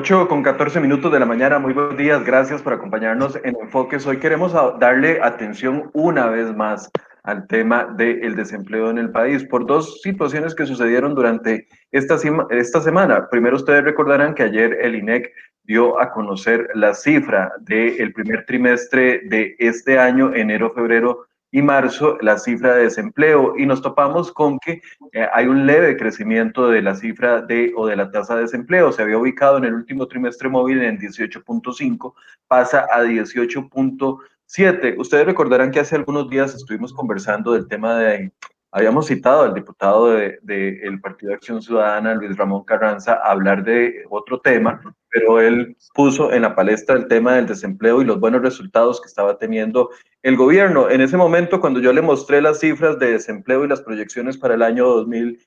8 con 14 minutos de la mañana, muy buenos días, gracias por acompañarnos en Enfoques. Hoy queremos darle atención una vez más al tema del desempleo en el país por dos situaciones que sucedieron durante esta, esta semana. Primero, ustedes recordarán que ayer el INEC dio a conocer la cifra del primer trimestre de este año, enero, febrero y marzo la cifra de desempleo y nos topamos con que eh, hay un leve crecimiento de la cifra de o de la tasa de desempleo. Se había ubicado en el último trimestre móvil en 18.5, pasa a 18.7. Ustedes recordarán que hace algunos días estuvimos conversando del tema de Habíamos citado al diputado del de, Partido de Acción Ciudadana, Luis Ramón Carranza, a hablar de otro tema, pero él puso en la palestra el tema del desempleo y los buenos resultados que estaba teniendo el gobierno. En ese momento, cuando yo le mostré las cifras de desempleo y las proyecciones para el año 2000,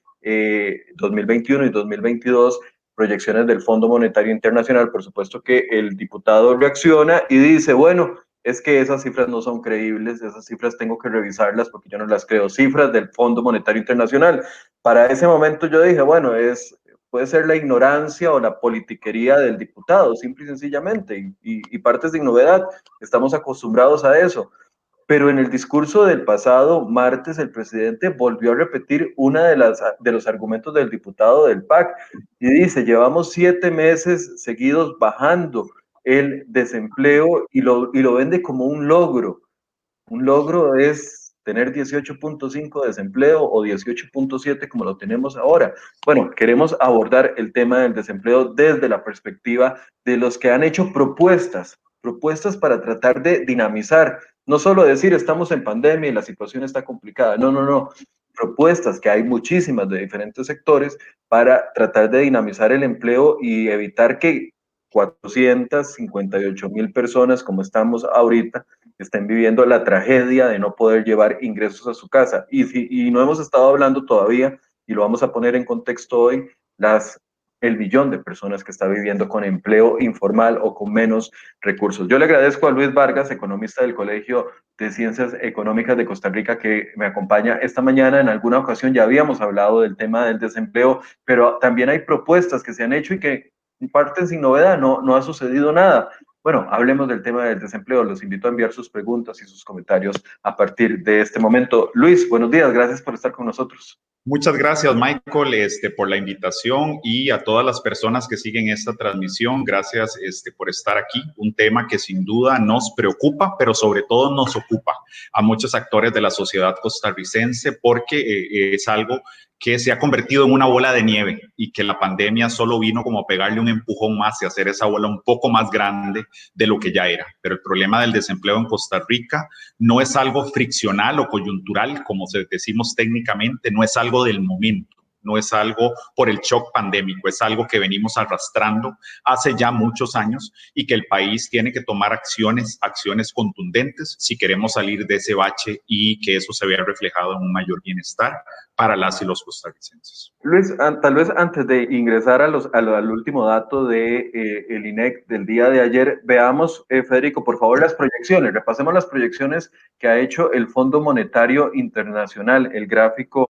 2021 eh, y 2022, proyecciones del Fondo Monetario Internacional, por supuesto que el diputado reacciona y dice, bueno, es que esas cifras no son creíbles, esas cifras tengo que revisarlas porque yo no las creo. Cifras del Fondo Monetario Internacional. Para ese momento yo dije, bueno, es, puede ser la ignorancia o la politiquería del diputado, simple y sencillamente, y, partes de novedad. Estamos acostumbrados a eso. Pero en el discurso del pasado martes, el presidente volvió a repetir una de, las, de los argumentos del diputado del PAC y dice, llevamos siete meses seguidos bajando el desempleo y lo, y lo vende como un logro. Un logro es tener 18.5 de desempleo o 18.7 como lo tenemos ahora. Bueno, queremos abordar el tema del desempleo desde la perspectiva de los que han hecho propuestas, propuestas para tratar de dinamizar, no solo decir estamos en pandemia y la situación está complicada, no, no, no, propuestas que hay muchísimas de diferentes sectores para tratar de dinamizar el empleo y evitar que 458 mil personas, como estamos ahorita, estén viviendo la tragedia de no poder llevar ingresos a su casa. Y, no hemos estado hablando todavía, y lo vamos a poner en contexto hoy, el billón de personas que está viviendo con empleo informal o con menos recursos. Yo le agradezco a Luis Vargas, economista del Colegio de Ciencias Económicas de Costa Rica, que me acompaña esta mañana. En alguna ocasión ya habíamos hablado del tema del desempleo, pero también hay propuestas que se han hecho y que parten sin novedad, no, no ha sucedido nada. Bueno, hablemos del tema del desempleo. Los invito a enviar sus preguntas y sus comentarios a partir de este momento. Luis, buenos días, gracias por estar con nosotros. Muchas gracias, Michael, este, por la invitación y a todas las personas que siguen esta transmisión. Gracias este, por estar aquí. Un tema que sin duda nos preocupa, pero sobre todo nos ocupa a muchos actores de la sociedad costarricense porque eh, es algo que se ha convertido en una bola de nieve y que la pandemia solo vino como a pegarle un empujón más y hacer esa bola un poco más grande de lo que ya era. Pero el problema del desempleo en Costa Rica no es algo friccional o coyuntural, como decimos técnicamente, no es algo del momento no es algo por el shock pandémico, es algo que venimos arrastrando hace ya muchos años y que el país tiene que tomar acciones, acciones contundentes si queremos salir de ese bache y que eso se vea reflejado en un mayor bienestar para las y los costarricenses. Luis, tal vez antes de ingresar a los, al último dato de eh, el INEC del día de ayer, veamos, eh, Federico, por favor, las proyecciones. Repasemos las proyecciones que ha hecho el Fondo Monetario Internacional, el gráfico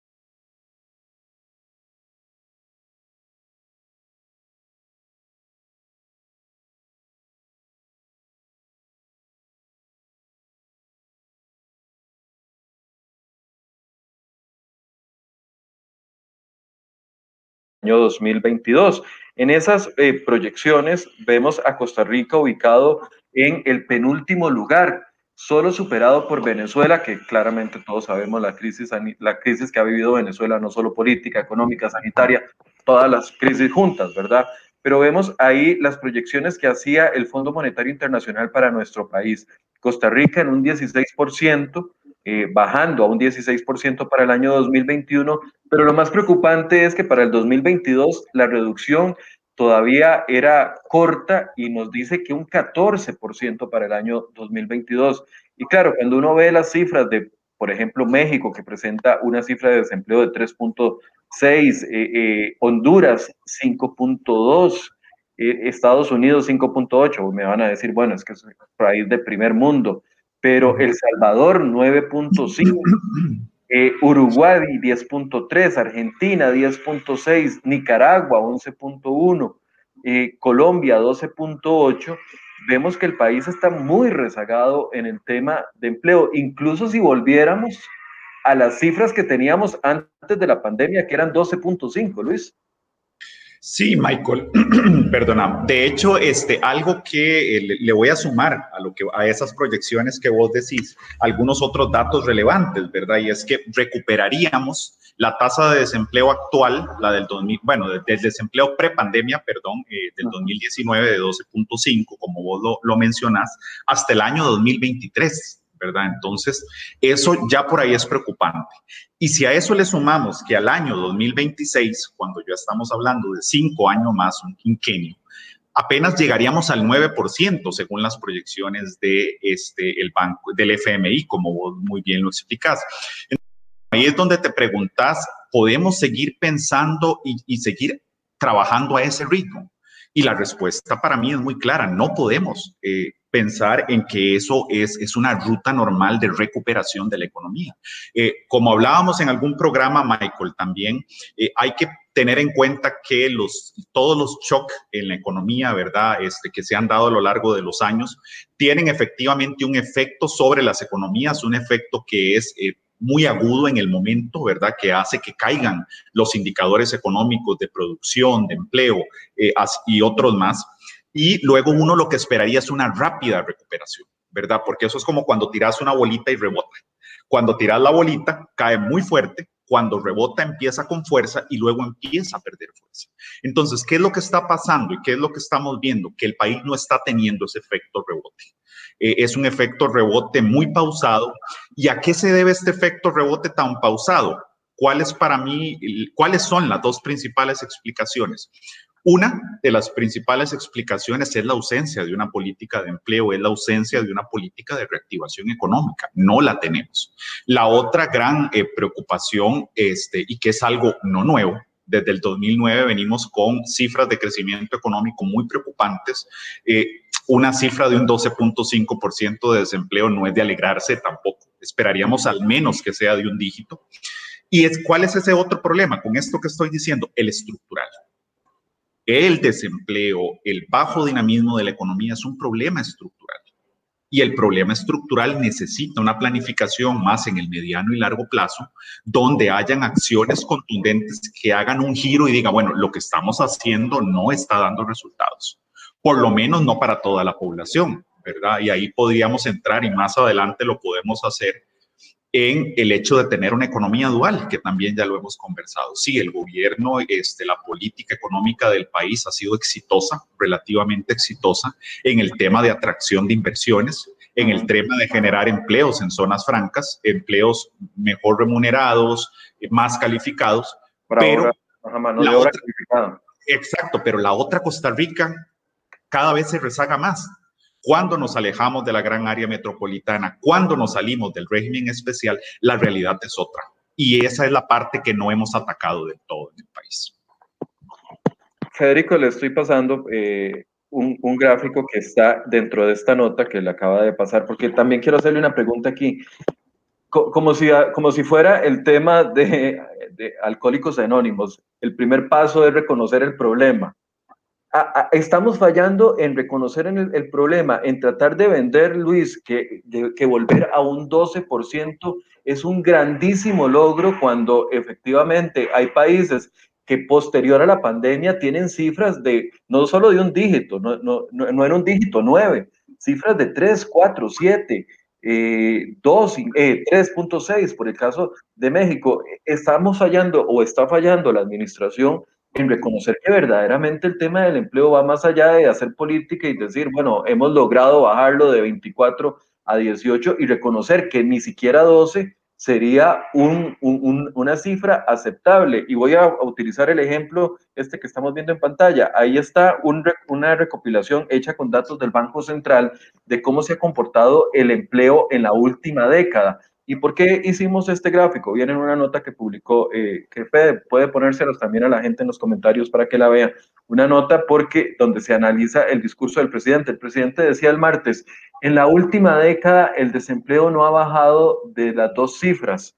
2022. En esas eh, proyecciones vemos a Costa Rica ubicado en el penúltimo lugar, solo superado por Venezuela, que claramente todos sabemos la crisis, la crisis que ha vivido Venezuela, no solo política, económica, sanitaria, todas las crisis juntas, ¿verdad? Pero vemos ahí las proyecciones que hacía el Fondo Monetario Internacional para nuestro país. Costa Rica en un 16%, eh, bajando a un 16% para el año 2021, pero lo más preocupante es que para el 2022 la reducción todavía era corta y nos dice que un 14% para el año 2022. Y claro, cuando uno ve las cifras de, por ejemplo, México, que presenta una cifra de desempleo de 3.6, eh, eh, Honduras 5.2, Estados Unidos 5.8, me van a decir, bueno, es que es un país de primer mundo pero El Salvador 9.5, eh, Uruguay 10.3, Argentina 10.6, Nicaragua 11.1, eh, Colombia 12.8, vemos que el país está muy rezagado en el tema de empleo. Incluso si volviéramos a las cifras que teníamos antes de la pandemia, que eran 12.5, Luis. Sí, Michael, perdona. De hecho, este, algo que eh, le voy a sumar a, lo que, a esas proyecciones que vos decís, algunos otros datos relevantes, ¿verdad? Y es que recuperaríamos la tasa de desempleo actual, la del 2000, bueno, del desempleo prepandemia, perdón, eh, del 2019 de 12.5, como vos lo, lo mencionás, hasta el año 2023. ¿Verdad? Entonces, eso ya por ahí es preocupante. Y si a eso le sumamos que al año 2026, cuando ya estamos hablando de cinco años más, un quinquenio, apenas llegaríamos al 9% según las proyecciones de este, el banco, del FMI, como vos muy bien lo explicás. ahí es donde te preguntas, ¿podemos seguir pensando y, seguir trabajando a ese ritmo? Y la respuesta para mí es muy clara, no podemos. Eh, pensar en que eso es, es una ruta normal de recuperación de la economía. Eh, como hablábamos en algún programa, Michael, también eh, hay que tener en cuenta que los, todos los shocks en la economía, ¿verdad? Este, que se han dado a lo largo de los años, tienen efectivamente un efecto sobre las economías, un efecto que es eh, muy agudo en el momento, ¿verdad? Que hace que caigan los indicadores económicos de producción, de empleo y otros más y luego uno lo que esperaría es una rápida recuperación, ¿verdad? Porque eso es como cuando tiras una bolita y rebota. Cuando tiras la bolita, cae muy fuerte, cuando rebota empieza con fuerza y luego empieza a perder fuerza. Entonces, ¿qué es lo que está pasando y qué es lo que estamos viendo? Que el país no está teniendo ese efecto rebote. Eh, es un efecto rebote muy pausado. ¿Y a qué se debe este efecto rebote tan pausado? ¿Cuáles para mí, cuáles son las dos principales explicaciones? Una de las principales explicaciones es la ausencia de una política de empleo, es la ausencia de una política de reactivación económica. No la tenemos. La otra gran eh, preocupación, este, y que es algo no nuevo, desde el 2009 venimos con cifras de crecimiento económico muy preocupantes. Eh, una cifra de un 12.5% de desempleo no es de alegrarse tampoco. Esperaríamos al menos que sea de un dígito. ¿Y es, cuál es ese otro problema con esto que estoy diciendo? El estructural el desempleo, el bajo dinamismo de la economía es un problema estructural. Y el problema estructural necesita una planificación más en el mediano y largo plazo, donde hayan acciones contundentes que hagan un giro y diga, bueno, lo que estamos haciendo no está dando resultados, por lo menos no para toda la población, ¿verdad? Y ahí podríamos entrar y más adelante lo podemos hacer en el hecho de tener una economía dual, que también ya lo hemos conversado. Sí, el gobierno, este, la política económica del país ha sido exitosa, relativamente exitosa, en el tema de atracción de inversiones, en el tema de generar empleos en zonas francas, empleos mejor remunerados, más calificados. pero la otra, exacto, pero la otra Costa Rica cada vez se rezaga más cuando nos alejamos de la gran área metropolitana, cuando nos salimos del régimen especial, la realidad es otra. Y esa es la parte que no hemos atacado del todo en el país. Federico, le estoy pasando eh, un, un, gráfico que está dentro de esta nota que le acaba de pasar, porque también quiero hacerle una pregunta aquí. Como si, como si fuera el tema de, de Alcohólicos Anónimos. El primer paso es reconocer el problema estamos fallando en reconocer el, problema, en tratar de vender, Luis, que, que volver a un 12% es un grandísimo logro cuando efectivamente hay países que posterior a la pandemia tienen cifras de no solo de un dígito, no, no, no, era un dígito, nueve, cifras de 3, 4, 7, 2, 3.6 por el caso de México. Estamos fallando o está fallando la administración en reconocer que verdaderamente el tema del empleo va más allá de hacer política y decir, bueno, hemos logrado bajarlo de 24 a 18 y reconocer que ni siquiera 12 sería un, un, una cifra aceptable. Y voy a utilizar el ejemplo este que estamos viendo en pantalla. Ahí está un, una recopilación hecha con datos del Banco Central de cómo se ha comportado el empleo en la última década. ¿Y por qué hicimos este gráfico? Viene en una nota que publicó, eh, que puede ponérselos también a la gente en los comentarios para que la vean. Una nota porque donde se analiza el discurso del presidente. El presidente decía el martes, en la última década el desempleo no ha bajado de las dos cifras.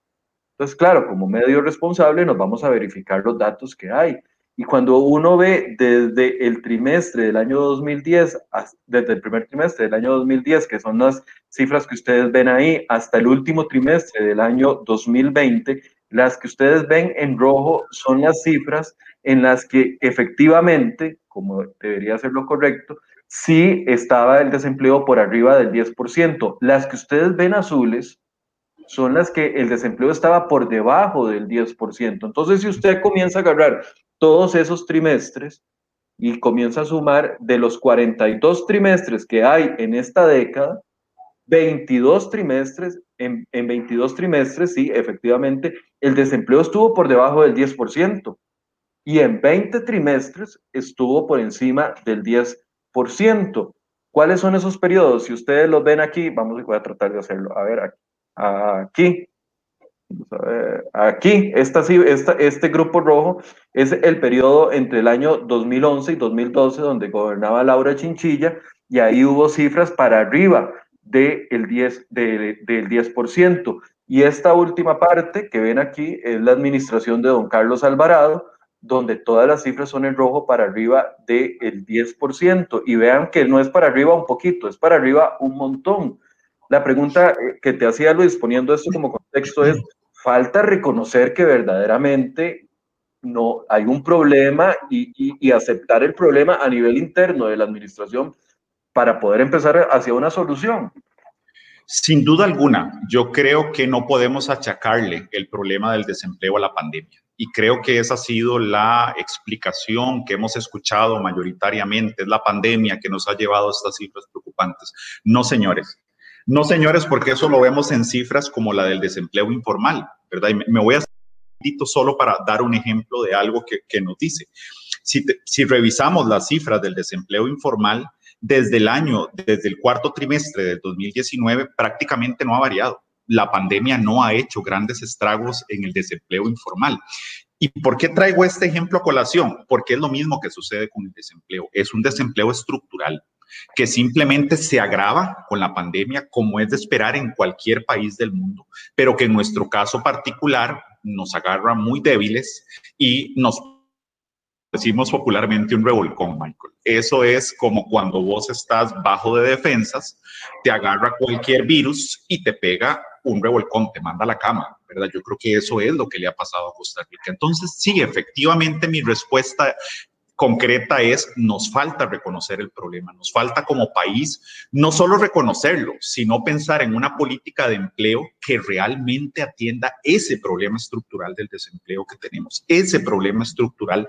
Entonces, claro, como medio responsable nos vamos a verificar los datos que hay. Y cuando uno ve desde el trimestre del año 2010, desde el primer trimestre del año 2010, que son las cifras que ustedes ven ahí, hasta el último trimestre del año 2020, las que ustedes ven en rojo son las cifras en las que efectivamente, como debería ser lo correcto, sí estaba el desempleo por arriba del 10%. Las que ustedes ven azules son las que el desempleo estaba por debajo del 10%. Entonces, si usted comienza a agarrar todos esos trimestres y comienza a sumar de los 42 trimestres que hay en esta década, 22 trimestres, en, en 22 trimestres, sí, efectivamente, el desempleo estuvo por debajo del 10% y en 20 trimestres estuvo por encima del 10%. ¿Cuáles son esos periodos? Si ustedes los ven aquí, vamos, a tratar de hacerlo. A ver, aquí. Aquí, esta, esta, este grupo rojo es el periodo entre el año 2011 y 2012 donde gobernaba Laura Chinchilla y ahí hubo cifras para arriba del 10%, de, del 10%. Y esta última parte que ven aquí es la administración de don Carlos Alvarado, donde todas las cifras son en rojo para arriba del 10%. Y vean que no es para arriba un poquito, es para arriba un montón. La pregunta eh, que te hacía Luis, poniendo esto como contexto, es, falta reconocer que verdaderamente no hay un problema y, y, aceptar el problema a nivel interno de la administración para poder empezar hacia una solución. Sin duda alguna, yo creo que no podemos achacarle el problema del desempleo a la pandemia. Y creo que esa ha sido la explicación que hemos escuchado mayoritariamente. Es la pandemia que nos ha llevado a estas cifras preocupantes. No, señores. No, señores, porque eso lo vemos en cifras como la del desempleo informal, ¿verdad? Y me voy a solo para dar un ejemplo de algo que, que nos dice. Si, si revisamos las cifras del desempleo informal, desde el año, desde el cuarto trimestre del 2019, prácticamente no ha variado la pandemia no ha hecho grandes estragos en el desempleo informal. ¿Y por qué traigo este ejemplo a colación? Porque es lo mismo que sucede con el desempleo. Es un desempleo estructural que simplemente se agrava con la pandemia, como es de esperar en cualquier país del mundo, pero que en nuestro caso particular nos agarra muy débiles y nos decimos popularmente un revolcón, Michael. Eso es como cuando vos estás bajo de defensas, te agarra cualquier virus y te pega un revolcón, te manda a la cama, ¿verdad? Yo creo que eso es lo que le ha pasado a Costa Rica. Entonces, sí, efectivamente mi respuesta concreta es, nos falta reconocer el problema, nos falta como país no solo reconocerlo, sino pensar en una política de empleo que realmente atienda ese problema estructural del desempleo que tenemos, ese problema estructural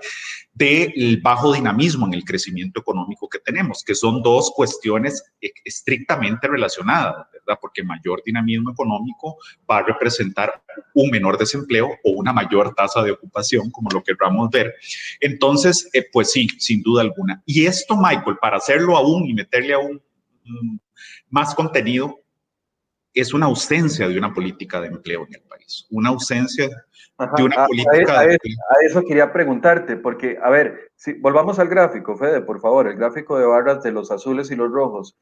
del bajo dinamismo en el crecimiento económico que tenemos, que son dos cuestiones estrictamente relacionadas, ¿verdad? Porque mayor dinamismo económico va a representar un menor desempleo o una mayor tasa de ocupación, como lo querramos ver. Entonces, eh, pues pues sí, sin duda alguna. Y esto, Michael, para hacerlo aún y meterle aún mm, más contenido, es una ausencia de una política de empleo en el país, una ausencia de una política de empleo. A eso quería preguntarte, porque, a ver, si volvamos al gráfico, Fede, por favor, el gráfico de barras de los azules y los rojos,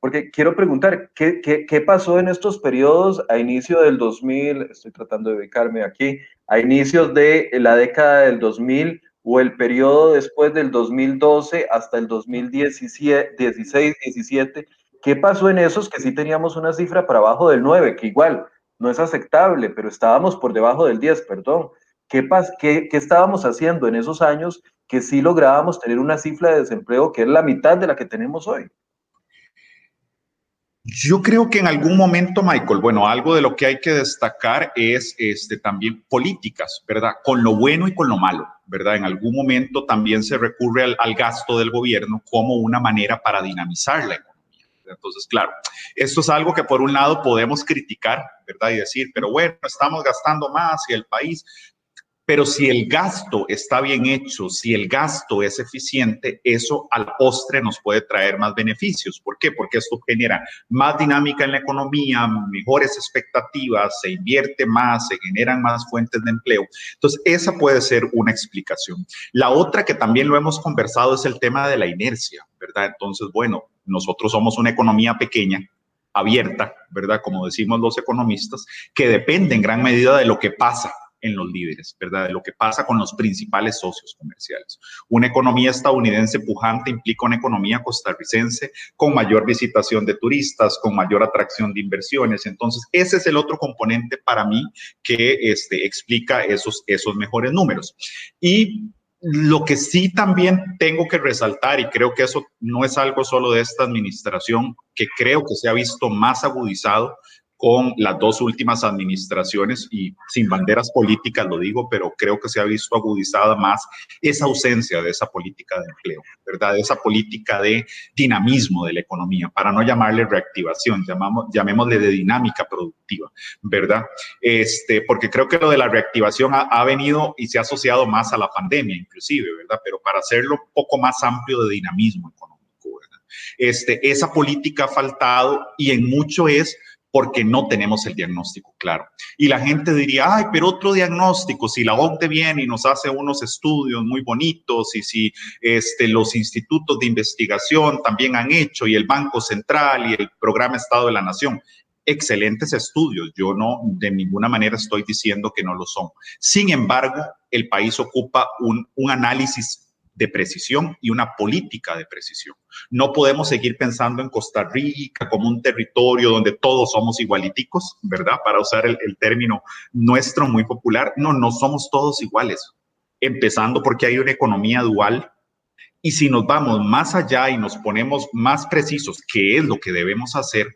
porque quiero preguntar, ¿qué, qué, qué pasó en estos periodos a inicio del 2000, estoy tratando de ubicarme aquí, a inicios de la década del 2000, o el periodo después del 2012 hasta el 2016, 17, ¿qué pasó en esos que sí teníamos una cifra para abajo del 9, que igual no es aceptable, pero estábamos por debajo del 10, perdón? ¿Qué, qué, qué estábamos haciendo en esos años que sí lográbamos tener una cifra de desempleo que es la mitad de la que tenemos hoy? Yo creo que en algún momento, Michael, bueno, algo de lo que hay que destacar es este, también políticas, ¿verdad? Con lo bueno y con lo malo, ¿verdad? En algún momento también se recurre al, al gasto del gobierno como una manera para dinamizar la economía. Entonces, claro, esto es algo que por un lado podemos criticar, ¿verdad? Y decir, pero bueno, estamos gastando más y el país, pero si el gasto está bien hecho, si el gasto es eficiente, eso al postre nos puede traer más beneficios. ¿Por qué? Porque esto genera más dinámica en la economía, mejores expectativas, se invierte más, se generan más fuentes de empleo. Entonces, esa puede ser una explicación. La otra que también lo hemos conversado es el tema de la inercia, ¿verdad? Entonces, bueno, nosotros somos una economía pequeña, abierta, ¿verdad? Como decimos los economistas, que depende en gran medida de lo que pasa en los líderes, ¿verdad? De lo que pasa con los principales socios comerciales. Una economía estadounidense pujante implica una economía costarricense con mayor visitación de turistas, con mayor atracción de inversiones. Entonces, ese es el otro componente para mí que este, explica esos, esos mejores números. Y lo que sí también tengo que resaltar, y creo que eso no es algo solo de esta administración, que creo que se ha visto más agudizado con las dos últimas administraciones y sin banderas políticas lo digo, pero creo que se ha visto agudizada más esa ausencia de esa política de empleo, ¿verdad? Esa política de dinamismo de la economía, para no llamarle reactivación, llamamos, llamémosle de dinámica productiva, ¿verdad? Este, porque creo que lo de la reactivación ha, ha venido y se ha asociado más a la pandemia inclusive, ¿verdad? Pero para hacerlo un poco más amplio de dinamismo económico, ¿verdad? Este, esa política ha faltado y en mucho es porque no tenemos el diagnóstico claro. Y la gente diría, ay, pero otro diagnóstico, si la OCDE viene y nos hace unos estudios muy bonitos y si este, los institutos de investigación también han hecho y el Banco Central y el Programa Estado de la Nación, excelentes estudios. Yo no de ninguna manera estoy diciendo que no lo son. Sin embargo, el país ocupa un, un análisis de precisión y una política de precisión. No podemos seguir pensando en Costa Rica como un territorio donde todos somos igualiticos, ¿verdad? Para usar el, el término nuestro muy popular. No, no somos todos iguales. Empezando porque hay una economía dual y si nos vamos más allá y nos ponemos más precisos, qué es lo que debemos hacer,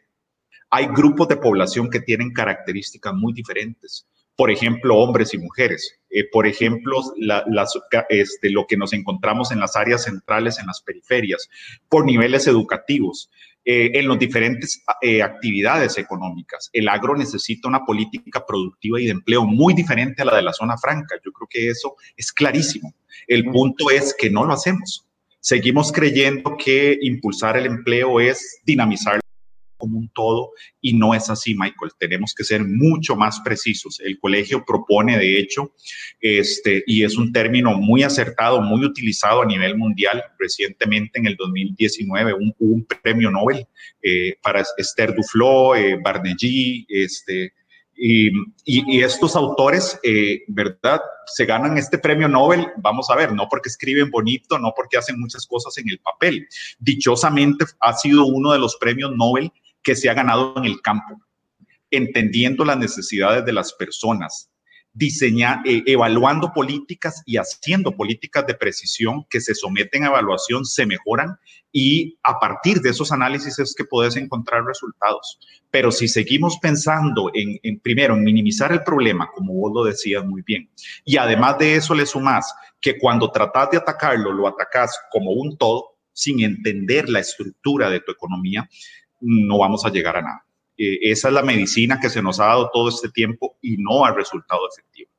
hay grupos de población que tienen características muy diferentes por ejemplo, hombres y mujeres. Eh, por ejemplo, este, lo que nos encontramos en las áreas centrales, en las periferias, por niveles educativos, eh, en las diferentes eh, actividades económicas. El agro necesita una política productiva y de empleo muy diferente a la de la zona franca. Yo creo que eso es clarísimo. El punto es que no lo hacemos. Seguimos creyendo que impulsar el empleo es dinamizar como un todo y no es así, Michael. Tenemos que ser mucho más precisos. El colegio propone, de hecho, este, y es un término muy acertado, muy utilizado a nivel mundial. Recientemente, en el 2019, un, un premio Nobel eh, para Esther Duflo, eh, Barnegui, este, y, y, y, estos autores, eh, ¿verdad? Se ganan este premio Nobel, vamos a ver, no porque escriben bonito, no porque hacen muchas cosas en el papel. Dichosamente ha sido uno de los premios Nobel que se ha ganado en el campo, entendiendo las necesidades de las personas, diseñar, eh, evaluando políticas y haciendo políticas de precisión que se someten a evaluación, se mejoran y a partir de esos análisis es que puedes encontrar resultados. Pero si seguimos pensando en, en, primero, en minimizar el problema, como vos lo decías muy bien, y además de eso le sumas que cuando tratas de atacarlo, lo atacas como un todo, sin entender la estructura de tu economía, no vamos a llegar a nada. Eh, esa es la medicina que se nos ha dado todo este tiempo y no ha resultado efectivo.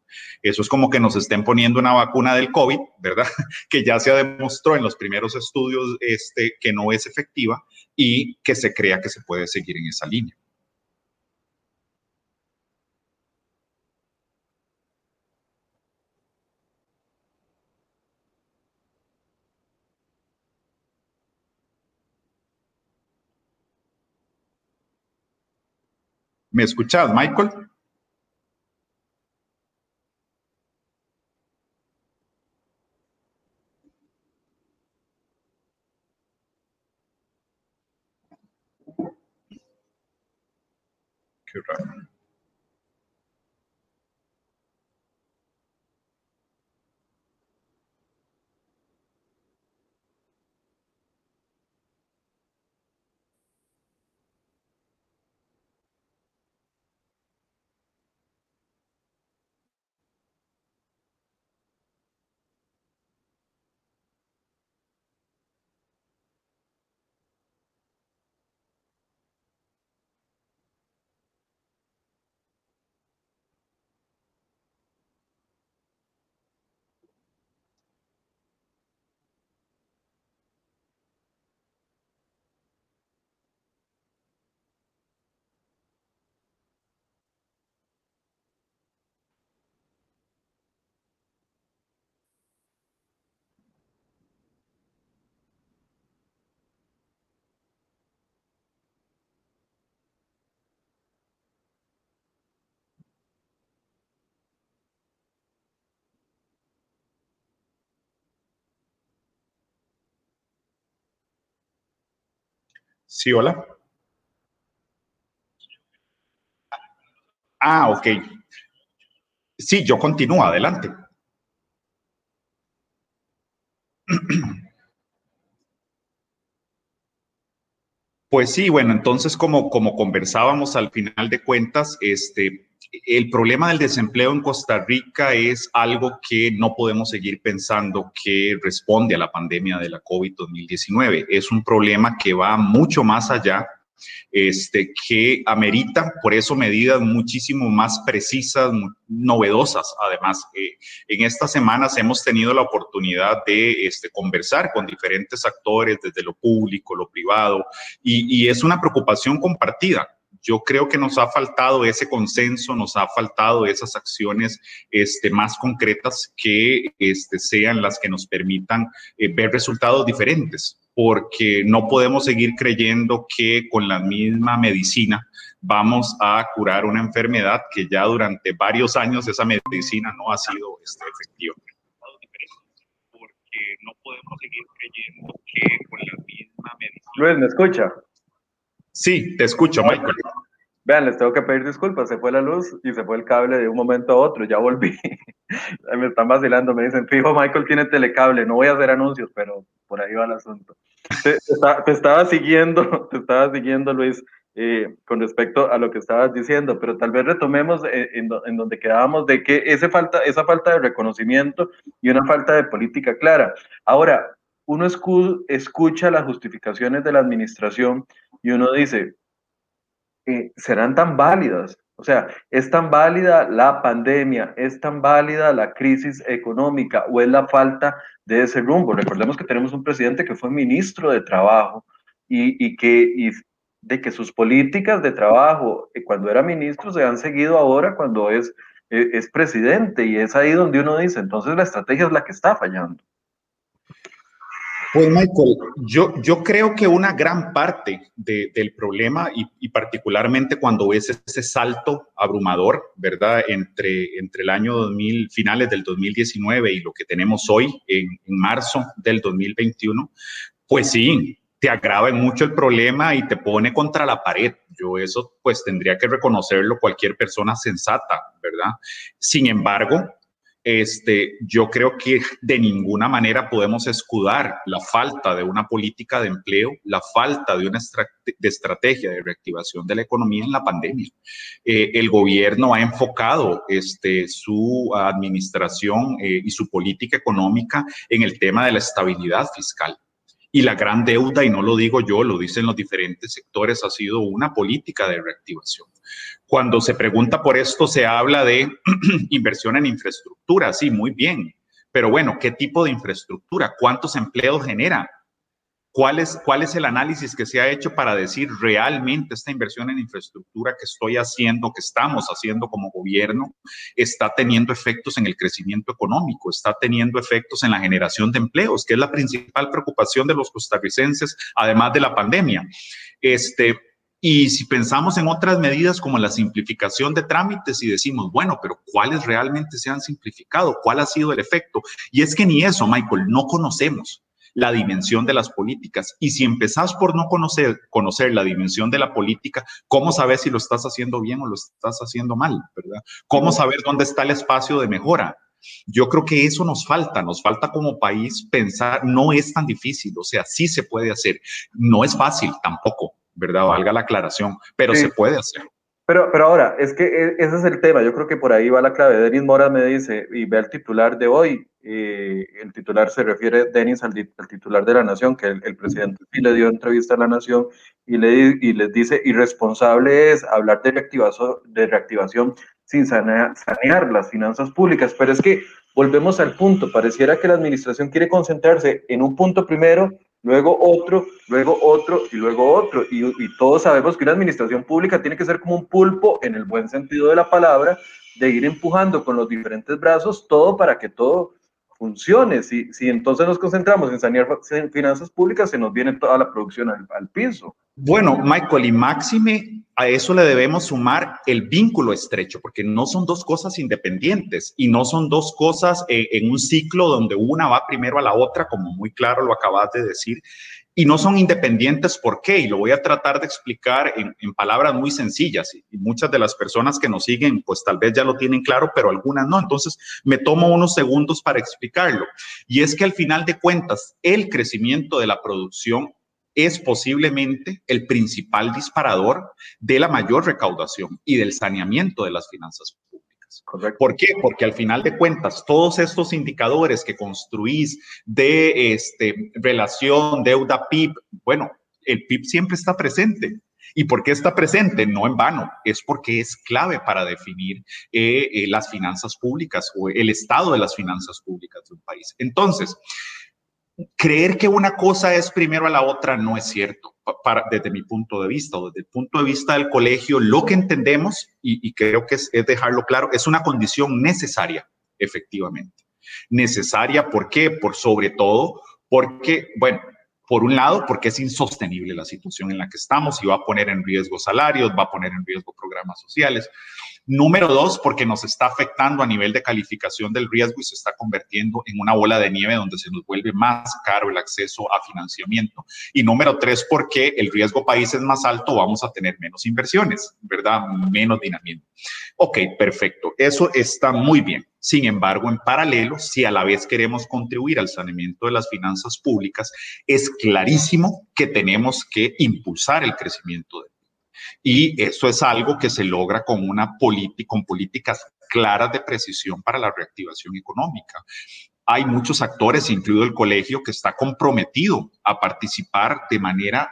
Eso es como que nos estén poniendo una vacuna del COVID, ¿verdad? Que ya se demostró en los primeros estudios este, que no es efectiva y que se crea que se puede seguir en esa línea. ¿Me escuchas, Michael? Sí, hola. Ah, ok. Sí, yo continúo, adelante. Pues sí, bueno, entonces como, como conversábamos al final de cuentas, este, el problema del desempleo en Costa Rica es algo que no podemos seguir pensando que responde a la pandemia de la COVID-2019. Es un problema que va mucho más allá este, que amerita, por eso, medidas muchísimo más precisas, novedosas. Además, eh, en estas semanas hemos tenido la oportunidad de este, conversar con diferentes actores, desde lo público, lo privado, y, es una preocupación compartida yo creo que nos ha faltado ese consenso, nos ha faltado esas acciones este, más concretas que este, sean las que nos permitan eh, ver resultados diferentes porque no podemos seguir creyendo que con la misma medicina vamos a curar una enfermedad que ya durante varios años esa medicina no ha sido este, efectiva. Porque no podemos seguir creyendo que con la misma medicina... Luis, ¿me escucha? Sí, te escucho, Michael. Vean, les tengo que pedir disculpas, se fue la luz y se fue el cable de un momento a otro, ya volví. me están vacilando, me dicen, fijo, Michael tiene telecable, no voy a hacer anuncios, pero por ahí va el asunto. Te, estaba siguiendo, te estaba siguiendo, Luis, eh, con respecto a lo que estabas diciendo, pero tal vez retomemos eh, en, donde quedábamos de que ese falta, esa falta de reconocimiento y una falta de política clara. Ahora, uno escucha las justificaciones de la administración y uno dice, eh, ¿serán tan válidas? O sea, ¿es tan válida la pandemia? ¿Es tan válida la crisis económica? ¿O es la falta de ese rumbo? Recordemos que tenemos un presidente que fue ministro de Trabajo y, que, de que sus políticas de trabajo eh, cuando era ministro se han seguido ahora cuando es, eh, es presidente. Y es ahí donde uno dice, entonces la estrategia es la que está fallando. Pues Michael, yo, yo creo que una gran parte del problema y, particularmente cuando ves ese salto abrumador, ¿verdad? Entre, entre el año 2000, finales del 2019 y lo que tenemos hoy en, en marzo del 2021, pues sí, te agrava mucho el problema y te pone contra la pared. Yo eso pues tendría que reconocerlo cualquier persona sensata, ¿verdad? Sin embargo, este, yo creo que de ninguna manera podemos escudar la falta de una política de empleo, la falta de una estrategia de reactivación de la economía en la pandemia. Eh, el gobierno ha enfocado este, su administración eh, y su política económica en el tema de la estabilidad fiscal. Y la gran deuda, y no lo digo yo, lo dicen los diferentes sectores, ha sido una política de reactivación. Cuando se pregunta por esto, se habla de inversión en infraestructura, sí, muy bien. Pero bueno, ¿qué tipo de infraestructura? ¿Cuántos empleos genera? ¿Cuál es, ¿Cuál es el análisis que se ha hecho para decir realmente esta inversión en infraestructura que estoy haciendo, que estamos haciendo como gobierno, está teniendo efectos en el crecimiento económico, está teniendo efectos en la generación de empleos, que es la principal preocupación de los costarricenses, además de la pandemia? Este, y si pensamos en otras medidas como la simplificación de trámites y decimos, bueno, pero ¿cuáles realmente se han simplificado? ¿Cuál ha sido el efecto? Y es que ni eso, Michael, no conocemos la dimensión de las políticas. Y si empezás por no conocer, conocer la dimensión de la política, ¿cómo sabes si lo estás haciendo bien o lo estás haciendo mal? ¿verdad? ¿Cómo saber dónde está el espacio de mejora? Yo creo que eso nos falta, nos falta como país pensar, no es tan difícil, o sea, sí se puede hacer, no es fácil tampoco, ¿verdad? Valga la aclaración, pero se puede hacer. Pero, pero ahora, es que e, ese es el tema, yo creo que por ahí va la clave. Denis Mora me dice, y ve al titular de hoy, eh, el titular se refiere, Denis, al, titular de la Nación, que el, presidente sí le dio entrevista a la Nación y, le, y les dice, irresponsable es hablar de reactivación, sin sanear las finanzas públicas. Pero es que volvemos al punto, pareciera que la administración quiere concentrarse en un punto primero luego otro, luego otro y luego otro. Y, todos sabemos que una administración pública tiene que ser como un pulpo en el buen sentido de la palabra, de ir empujando con los diferentes brazos todo para que todo funcione. Si, si entonces nos concentramos en sanear finanzas públicas, se nos viene toda la producción al, piso. Bueno, Michael, y máxime, a eso le debemos sumar el vínculo estrecho, porque no son dos cosas independientes y no son dos cosas eh, en un ciclo donde una va primero a la otra, como muy claro lo acabas de decir. Y no son independientes, ¿por qué? Y lo voy a tratar de explicar en, palabras muy sencillas. Y muchas de las personas que nos siguen, pues tal vez ya lo tienen claro, pero algunas no. Entonces, me tomo unos segundos para explicarlo. Y es que al final de cuentas, el crecimiento de la producción es posiblemente el principal disparador de la mayor recaudación y del saneamiento de las finanzas ¿Por qué? Porque al final de cuentas, todos estos indicadores que construís de este, relación deuda-PIB, bueno, el PIB siempre está presente. ¿Y por qué está presente? No en vano, es porque es clave para definir eh, eh, las finanzas públicas o el estado de las finanzas públicas de un país. Entonces, creer que una cosa es primero a la otra no es cierto desde mi punto de vista o desde el punto de vista del colegio, lo que entendemos, y, creo que es, dejarlo claro, es una condición necesaria, efectivamente. Necesaria, ¿por qué? Por sobre todo, porque, bueno, por un lado, porque es insostenible la situación en la que estamos y va a poner en riesgo salarios, va a poner en riesgo programas sociales. Número dos, porque nos está afectando a nivel de calificación del riesgo y se está convirtiendo en una bola de nieve donde se nos vuelve más caro el acceso a financiamiento. Y número tres, porque el riesgo país es más alto, vamos a tener menos inversiones, ¿verdad? Menos dinamismo. Ok, perfecto. Eso está muy bien. Sin embargo, en paralelo, si a la vez queremos contribuir al saneamiento de las finanzas públicas, es clarísimo que tenemos que impulsar el crecimiento de y eso es algo que se logra con, una con políticas claras de precisión para la reactivación económica. Hay muchos actores, incluido el colegio, que está comprometido a participar de manera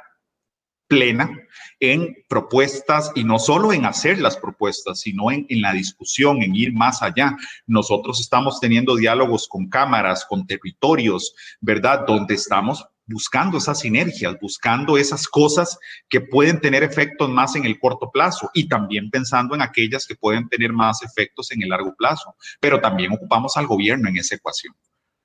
plena en propuestas y no solo en hacer las propuestas, sino en, en, la discusión, en ir más allá. Nosotros estamos teniendo diálogos con cámaras, con territorios, ¿verdad? Donde estamos buscando esas sinergias, buscando esas cosas que pueden tener efectos más en el corto plazo y también pensando en aquellas que pueden tener más efectos en el largo plazo. Pero también ocupamos al gobierno en esa ecuación.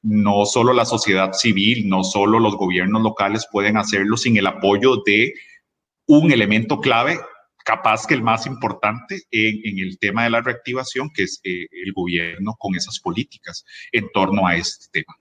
No solo la sociedad civil, no solo los gobiernos locales pueden hacerlo sin el apoyo de un elemento clave, capaz que el más importante en, el tema de la reactivación, que es eh, el gobierno con esas políticas en torno a este tema.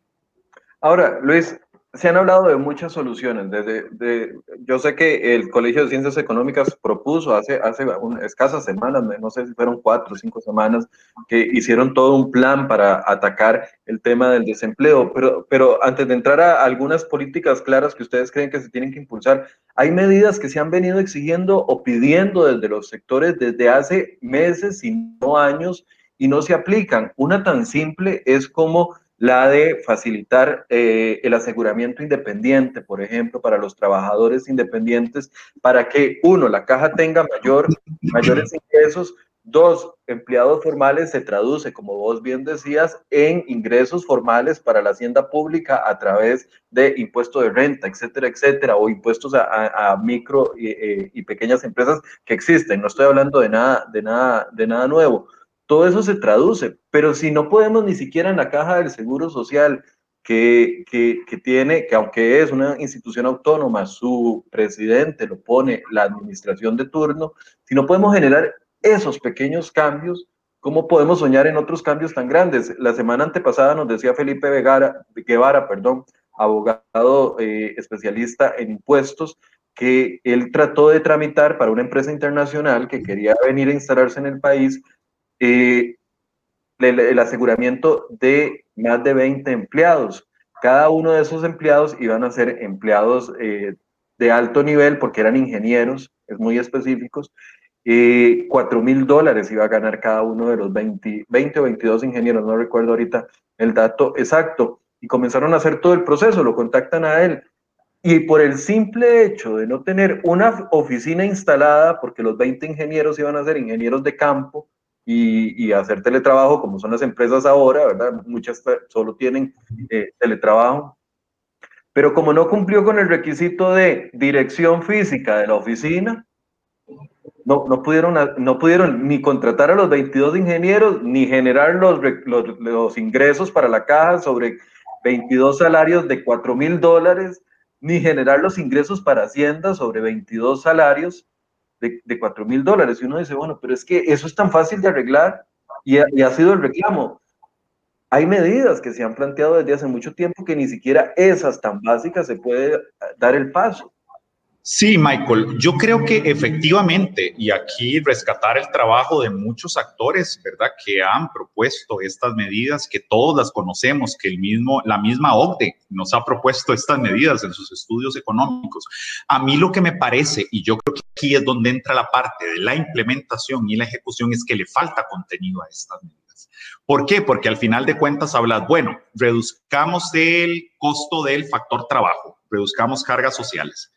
Ahora, Luis, se han hablado de muchas soluciones. Desde, de, yo sé que el Colegio de Ciencias Económicas propuso hace, hace escasas semanas, no sé si fueron cuatro o cinco semanas, que hicieron todo un plan para atacar el tema del desempleo. Pero, pero antes de entrar a algunas políticas claras que ustedes creen que se tienen que impulsar, hay medidas que se han venido exigiendo o pidiendo desde los sectores desde hace meses, y no años, y no se aplican. Una tan simple es como la de facilitar eh, el aseguramiento independiente, por ejemplo, para los trabajadores independientes, para que, uno, la caja tenga mayor, mayores ingresos, dos, empleados formales se traduce, como vos bien decías, en ingresos formales para la hacienda pública a través de impuesto de renta, etcétera, etcétera, o impuestos a, micro y, eh, y, pequeñas empresas que existen. No estoy hablando de nada, de nada, de nada nuevo todo eso se traduce, pero si no podemos ni siquiera en la caja del Seguro Social, que, que, tiene, que aunque es una institución autónoma, su presidente lo pone la administración de turno, si no podemos generar esos pequeños cambios, ¿cómo podemos soñar en otros cambios tan grandes? La semana antepasada nos decía Felipe Vegara, Guevara, perdón, abogado eh, especialista en impuestos, que él trató de tramitar para una empresa internacional que quería venir a instalarse en el país eh, el, aseguramiento de más de 20 empleados. Cada uno de esos empleados iban a ser empleados eh, de alto nivel porque eran ingenieros, es muy específicos. Eh, 4 mil dólares iba a ganar cada uno de los 20, 20 o 22 ingenieros, no recuerdo ahorita el dato exacto. Y comenzaron a hacer todo el proceso, lo contactan a él. Y por el simple hecho de no tener una oficina instalada, porque los 20 ingenieros iban a ser ingenieros de campo, y, hacer teletrabajo, como son las empresas ahora, ¿verdad? Muchas solo tienen eh, teletrabajo. Pero como no cumplió con el requisito de dirección física de la oficina, no, no, pudieron, no pudieron ni contratar a los 22 ingenieros, ni generar los, los, los ingresos para la caja sobre 22 salarios de 4 mil dólares, ni generar los ingresos para Hacienda sobre 22 salarios de, de 4 mil dólares. Y uno dice, bueno, pero es que eso es tan fácil de arreglar y ha, y ha sido el reclamo. hay medidas que se han planteado desde hace mucho tiempo que ni siquiera esas tan básicas se puede dar el paso. Sí, Michael, yo creo que efectivamente, y aquí rescatar el trabajo de muchos actores, ¿verdad?, que han propuesto estas medidas, que todos las conocemos, que el mismo, la misma OCDE nos ha propuesto estas medidas en sus estudios económicos. A mí lo que me parece, y yo creo que aquí es donde entra la parte de la implementación y la ejecución, es que le falta contenido a estas medidas. ¿Por qué? Porque al final de cuentas hablas, bueno, reduzcamos el costo del factor trabajo, reduzcamos cargas sociales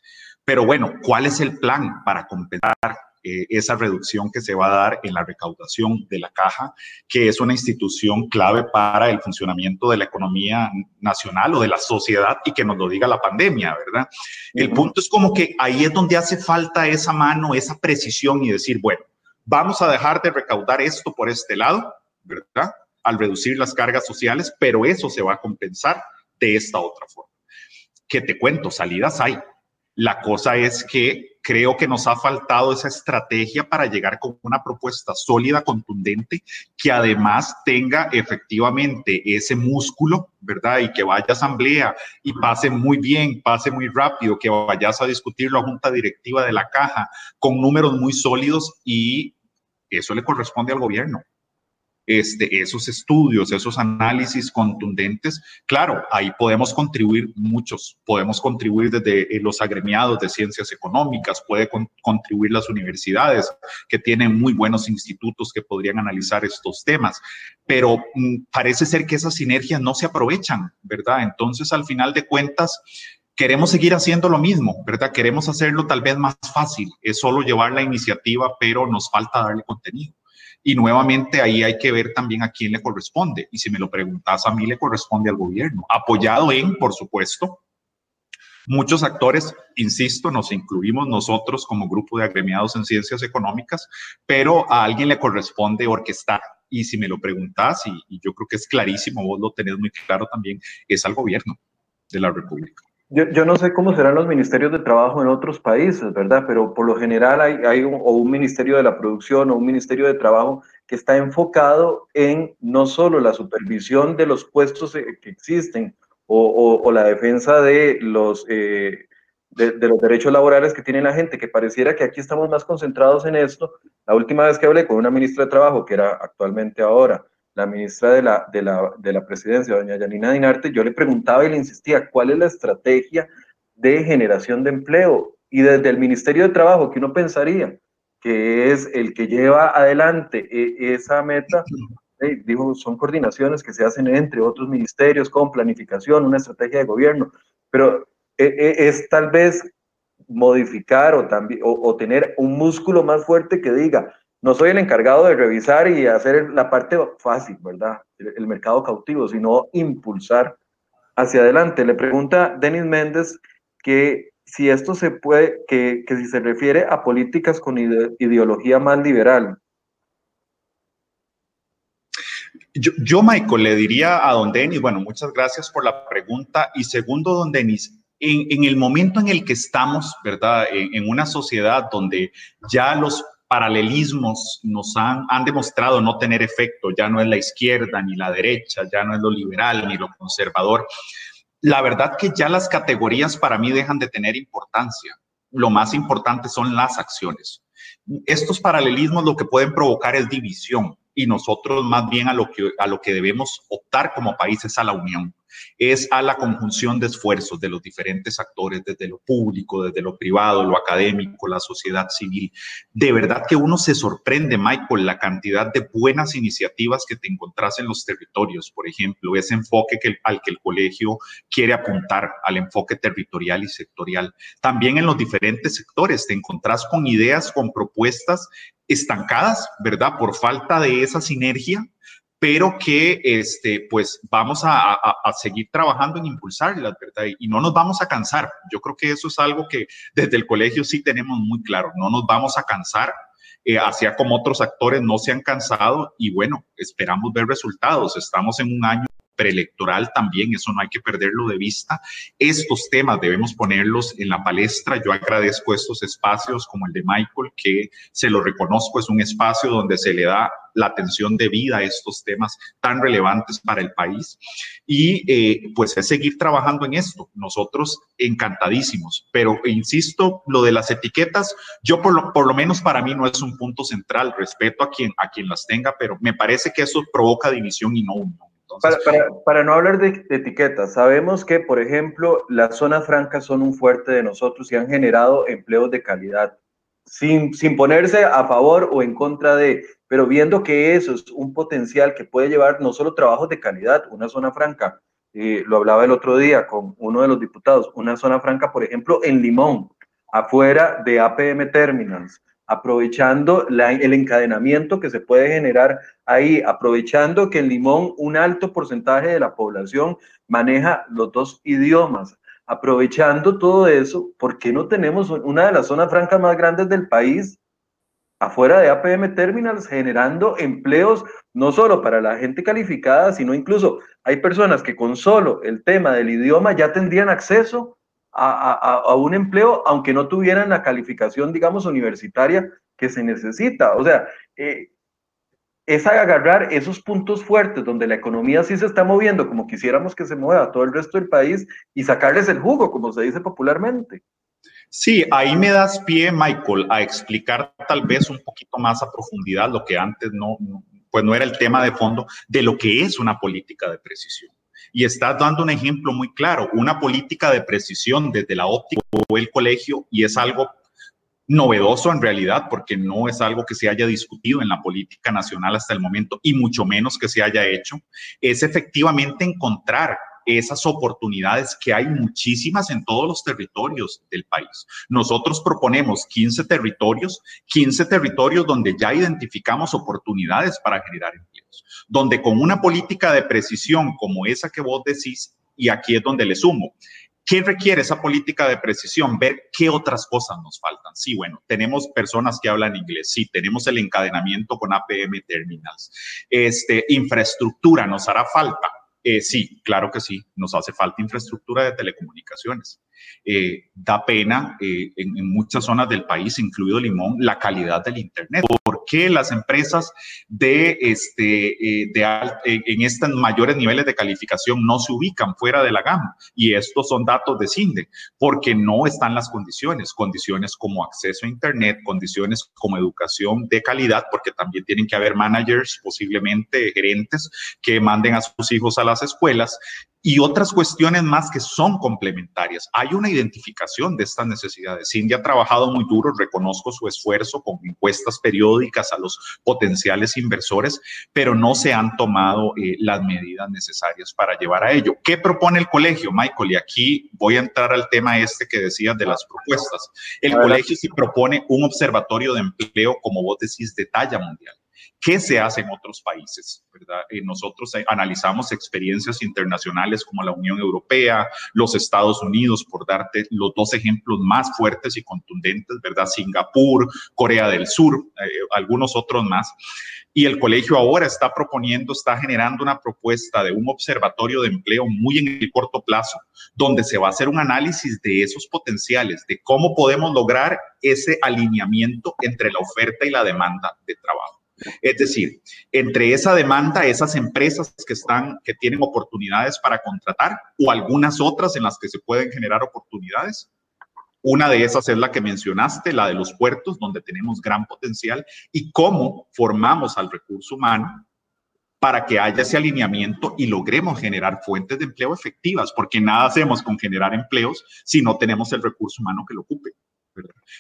pero bueno, ¿cuál es el plan para compensar eh, esa reducción que se va a dar en la recaudación de la caja, que es una institución clave para el funcionamiento de la economía nacional o de la sociedad y que nos lo diga la pandemia, ¿verdad? El punto es como que ahí es donde hace falta esa mano, esa precisión y decir, bueno, vamos a dejar de recaudar esto por este lado, ¿verdad? Al reducir las cargas sociales, pero eso se va a compensar de esta otra forma. Que te cuento, salidas hay, la cosa es que creo que nos ha faltado esa estrategia para llegar con una propuesta sólida, contundente, que además tenga efectivamente ese músculo, ¿verdad? Y que vaya a asamblea y pase muy bien, pase muy rápido, que vayas a discutir la junta directiva de la caja con números muy sólidos y eso le corresponde al gobierno este, esos estudios, esos análisis contundentes, claro, ahí podemos contribuir muchos, podemos contribuir desde eh, los agremiados de ciencias económicas, puede contribuir las universidades que tienen muy buenos institutos que podrían analizar estos temas, pero mm, parece ser que esas sinergias no se aprovechan, ¿verdad? Entonces, al final de cuentas, queremos seguir haciendo lo mismo, ¿verdad? Queremos hacerlo tal vez más fácil, es solo llevar la iniciativa, pero nos falta darle contenido. Y nuevamente ahí hay que ver también a quién le corresponde. Y si me lo preguntas, a mí le corresponde al gobierno, apoyado en, por supuesto, muchos actores, insisto, nos incluimos nosotros como grupo de agremiados en ciencias económicas, pero a alguien le corresponde orquestar. Y si me lo preguntas, y, y yo creo que es clarísimo, vos lo tenés muy claro también, es al gobierno de la República. Yo, no sé cómo serán los ministerios de trabajo en otros países, ¿verdad? Pero por lo general hay, un, o un ministerio de la producción o un ministerio de trabajo que está enfocado en no solo la supervisión de los puestos eh, que existen o, o, la defensa de los, eh, de, de, los derechos laborales que tiene la gente, que pareciera que aquí estamos más concentrados en esto. La última vez que hablé con una ministra de Trabajo, que era actualmente ahora, la ministra de la, de la, de la presidencia, doña Yanina Dinarte, yo le preguntaba y le insistía, ¿cuál es la estrategia de generación de empleo? Y desde el Ministerio de Trabajo, que uno pensaría que es el que lleva adelante e, esa meta, dijo, son coordinaciones que se hacen entre otros ministerios con planificación, una estrategia de gobierno, pero e, e, es tal vez modificar o tener un músculo más fuerte que diga, no soy el encargado de revisar y hacer la parte fácil, ¿verdad? El, mercado cautivo, sino impulsar hacia adelante. Le pregunta Denis Méndez que si esto se puede, que, que si se refiere a políticas con ideología más liberal. Yo, yo, Michael, le diría a don Denis, bueno, muchas gracias por la pregunta. Y segundo, don Denis, en, el momento en el que estamos, ¿verdad? En una sociedad donde ya los paralelismos nos han, han demostrado no tener efecto, ya no es la izquierda ni la derecha, ya no es lo liberal ni lo conservador. La verdad que ya las categorías para mí dejan de tener importancia. Lo más importante son las acciones. Estos paralelismos lo que pueden provocar es división y nosotros más bien a lo que, a lo que debemos optar como país es a la unión es a la conjunción de esfuerzos de los diferentes actores, desde lo público, desde lo privado, lo académico, la sociedad civil. De verdad que uno se sorprende, Michael, la cantidad de buenas iniciativas que te encontrás en los territorios, por ejemplo, ese enfoque que, al que el colegio quiere apuntar, al enfoque territorial y sectorial. También en los diferentes sectores te encontrás con ideas, con propuestas estancadas, ¿verdad? Por falta de esa sinergia pero que este, pues vamos a, seguir trabajando en impulsarlas, ¿verdad? Y no nos vamos a cansar. Yo creo que eso es algo que desde el colegio sí tenemos muy claro, no nos vamos a cansar. Eh, hacia como otros actores no se han cansado y bueno, esperamos ver resultados. Estamos en un año preelectoral también, eso no hay que perderlo de vista. Estos temas debemos ponerlos en la palestra. Yo agradezco estos espacios como el de Michael, que se lo reconozco, es un espacio donde se le da la atención debida a estos temas tan relevantes para el país. Y eh, pues es seguir trabajando en esto. Nosotros encantadísimos, pero insisto, lo de las etiquetas, yo por lo, por lo menos para mí no es un punto central. Respeto a quien, a quien las tenga, pero me parece que eso provoca división y no unión. Para, para, no hablar de, de, etiquetas, sabemos que, por ejemplo, las zonas francas son un fuerte de nosotros y han generado empleos de calidad, sin, sin ponerse a favor o en contra de, pero viendo que eso es un potencial que puede llevar no solo trabajos de calidad, una zona franca, eh, lo hablaba el otro día con uno de los diputados, una zona franca, por ejemplo, en Limón, afuera de APM Terminals, aprovechando el encadenamiento que se puede generar ahí, aprovechando que en Limón un alto porcentaje de la población maneja los dos idiomas, aprovechando todo eso, ¿por qué no tenemos una de las zonas francas más grandes del país afuera de APM Terminals generando empleos no solo para la gente calificada, sino incluso hay personas que con solo el tema del idioma ya tendrían acceso a, un empleo, aunque no tuvieran la calificación, digamos, universitaria que se necesita. O sea, eh, es agarrar esos puntos fuertes donde la economía sí se está moviendo como quisiéramos que se mueva todo el resto del país y sacarles el jugo, como se dice popularmente. Sí, ahí me das pie, Michael, a explicar tal vez un poquito más a profundidad lo que antes no, pues no era el tema de fondo de lo que es una política de precisión. Y estás dando un ejemplo muy claro, una política de precisión desde la óptica o el colegio, y es algo novedoso en realidad, porque no es algo que se haya discutido en la política nacional hasta el momento, y mucho menos que se haya hecho, es efectivamente encontrar esas oportunidades que hay muchísimas en todos los territorios del país. Nosotros proponemos 15 territorios, 15 territorios donde ya identificamos oportunidades para generar empleos, donde con una política de precisión como esa que vos decís, y aquí es donde le sumo, ¿Qué requiere esa política de precisión? Ver qué otras cosas nos faltan. Sí, bueno, tenemos personas que hablan inglés, sí, tenemos el encadenamiento con APM Terminals. Este, infraestructura nos hará falta. Eh, sí, claro que sí, nos hace falta infraestructura de telecomunicaciones. Eh, da pena eh, en, muchas zonas del país, incluido Limón, la calidad del Internet. ¿Por qué las empresas de este, eh, de, en estos mayores niveles de calificación no se ubican fuera de la gama? Y estos son datos de CINDE, porque no están las condiciones, condiciones como acceso a Internet, condiciones como educación de calidad, porque también tienen que haber managers, posiblemente gerentes, que manden a sus hijos a las escuelas y otras cuestiones más que son complementarias. Hay una identificación de estas necesidades. Cindy ha trabajado muy duro, reconozco su esfuerzo con encuestas periódicas a los potenciales inversores, pero no se han tomado eh, las medidas necesarias para llevar a ello. ¿Qué propone el colegio, Michael? Y aquí voy a entrar al tema este que decías de las propuestas. El colegio sí propone un observatorio de empleo, como vos decís, de talla mundial qué se hace en otros países, ¿verdad? Eh, nosotros eh, analizamos experiencias internacionales como la Unión Europea, los Estados Unidos, por darte los dos ejemplos más fuertes y contundentes, ¿verdad? Singapur, Corea del Sur, eh, algunos otros más. Y el colegio ahora está proponiendo, está generando una propuesta de un observatorio de empleo muy en el corto plazo, donde se va a hacer un análisis de esos potenciales, de cómo podemos lograr ese alineamiento entre la oferta y la demanda de trabajo. Es decir, entre esa demanda, esas empresas que están, que tienen oportunidades para contratar o algunas otras en las que se pueden generar oportunidades. Una de esas es la que mencionaste, la de los puertos, donde tenemos gran potencial y cómo formamos al recurso humano para que haya ese alineamiento y logremos generar fuentes de empleo efectivas, porque nada hacemos con generar empleos si no tenemos el recurso humano que lo ocupe.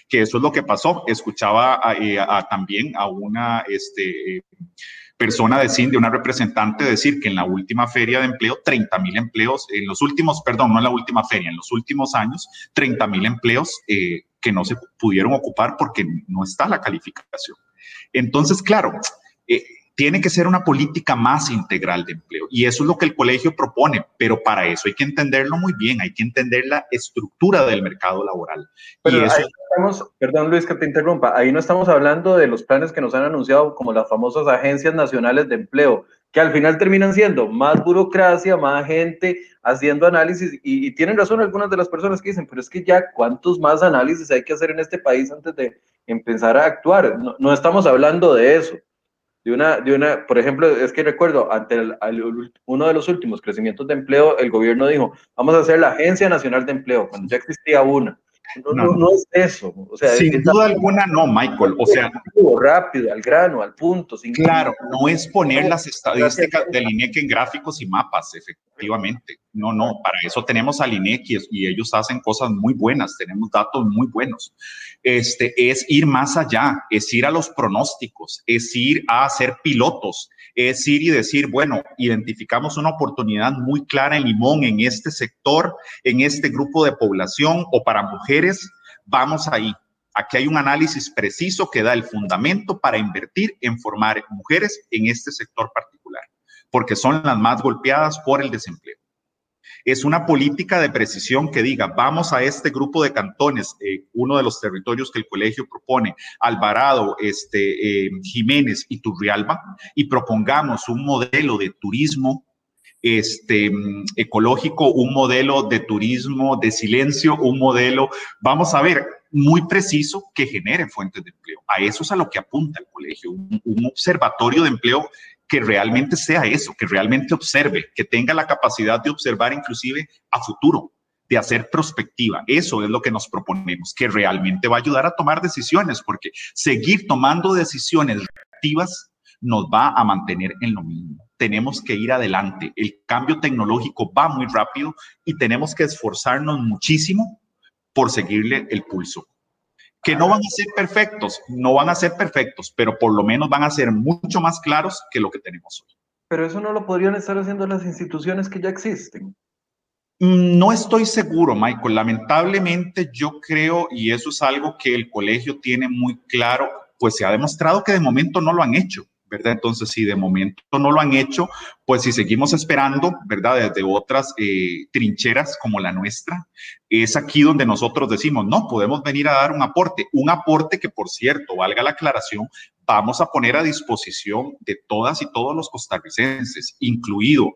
Que eso es lo que pasó. Escuchaba eh, también a una este, persona de una representante, decir que en la última feria de empleo, 30 mil empleos, en los últimos, perdón, no en la última feria, en los últimos años, 30 mil empleos eh, que no se pudieron ocupar porque no está la calificación. Entonces, claro, eh, tiene que ser una política más integral de empleo. Y eso es lo que el colegio propone, pero para eso hay que entenderlo muy bien, hay que entender la estructura del mercado laboral. Pero y eso... estamos, perdón Luis que te interrumpa, ahí no estamos hablando de los planes que nos han anunciado como las famosas agencias nacionales de empleo, que al final terminan siendo más burocracia, más gente haciendo análisis, y, tienen razón algunas de las personas que dicen, pero es que ya cuántos más análisis hay que hacer en este país antes de empezar a actuar. No, estamos hablando de eso. De una, de una, por ejemplo, es que recuerdo, ante uno de los últimos crecimientos de empleo, el gobierno dijo, vamos a hacer la Agencia Nacional de Empleo, cuando ya existía una. No, no, es eso. O sea, sin duda alguna no, Michael. O sea, rápido, al grano, al punto. Sin claro, no es poner las estadísticas del INEC en gráficos y mapas, efectivamente. No, no, para eso tenemos al INEC y, ellos hacen cosas muy buenas, tenemos datos muy buenos. Este, es ir más allá, es ir a los pronósticos, es ir a hacer pilotos, es ir y decir, bueno, identificamos una oportunidad muy clara en Limón, en este sector, en este grupo de población o para mujeres, vamos ahí. Aquí hay un análisis preciso que da el fundamento para invertir en formar mujeres en este sector particular, porque son las más golpeadas por el desempleo. Es una política de precisión que diga, vamos a este grupo de cantones, eh, uno de los territorios que el colegio propone, Alvarado, este, eh, Jiménez y Turrialba, y propongamos un modelo de turismo este, ecológico, un modelo de turismo de silencio, un modelo, vamos a ver, muy preciso que genere fuentes de empleo. A eso es a lo que apunta el colegio, un observatorio de empleo que realmente sea eso, que realmente observe, que tenga la capacidad de observar inclusive a futuro, de hacer prospectiva. Eso es lo que nos proponemos, que realmente va a ayudar a tomar decisiones, porque seguir tomando decisiones reactivas nos va a mantener en lo mismo. Tenemos que ir adelante. El cambio tecnológico va muy rápido y tenemos que esforzarnos muchísimo por seguirle el pulso que no van a ser perfectos, no van a ser perfectos, pero por lo menos van a ser mucho más claros que lo que tenemos hoy. Pero eso no lo podrían estar haciendo las instituciones que ya existen. Mm, no estoy seguro, Michael. Lamentablemente yo creo, y eso es algo que el colegio tiene muy claro, pues se ha demostrado que de momento no lo han hecho. ¿Verdad? Entonces, si de momento no lo han hecho, pues si seguimos esperando, ¿verdad? Desde otras eh, trincheras como la nuestra, es aquí donde nosotros decimos, no, podemos venir a dar un aporte, un aporte que, por cierto, valga la aclaración, vamos a poner a disposición de todas y todos los costarricenses, incluido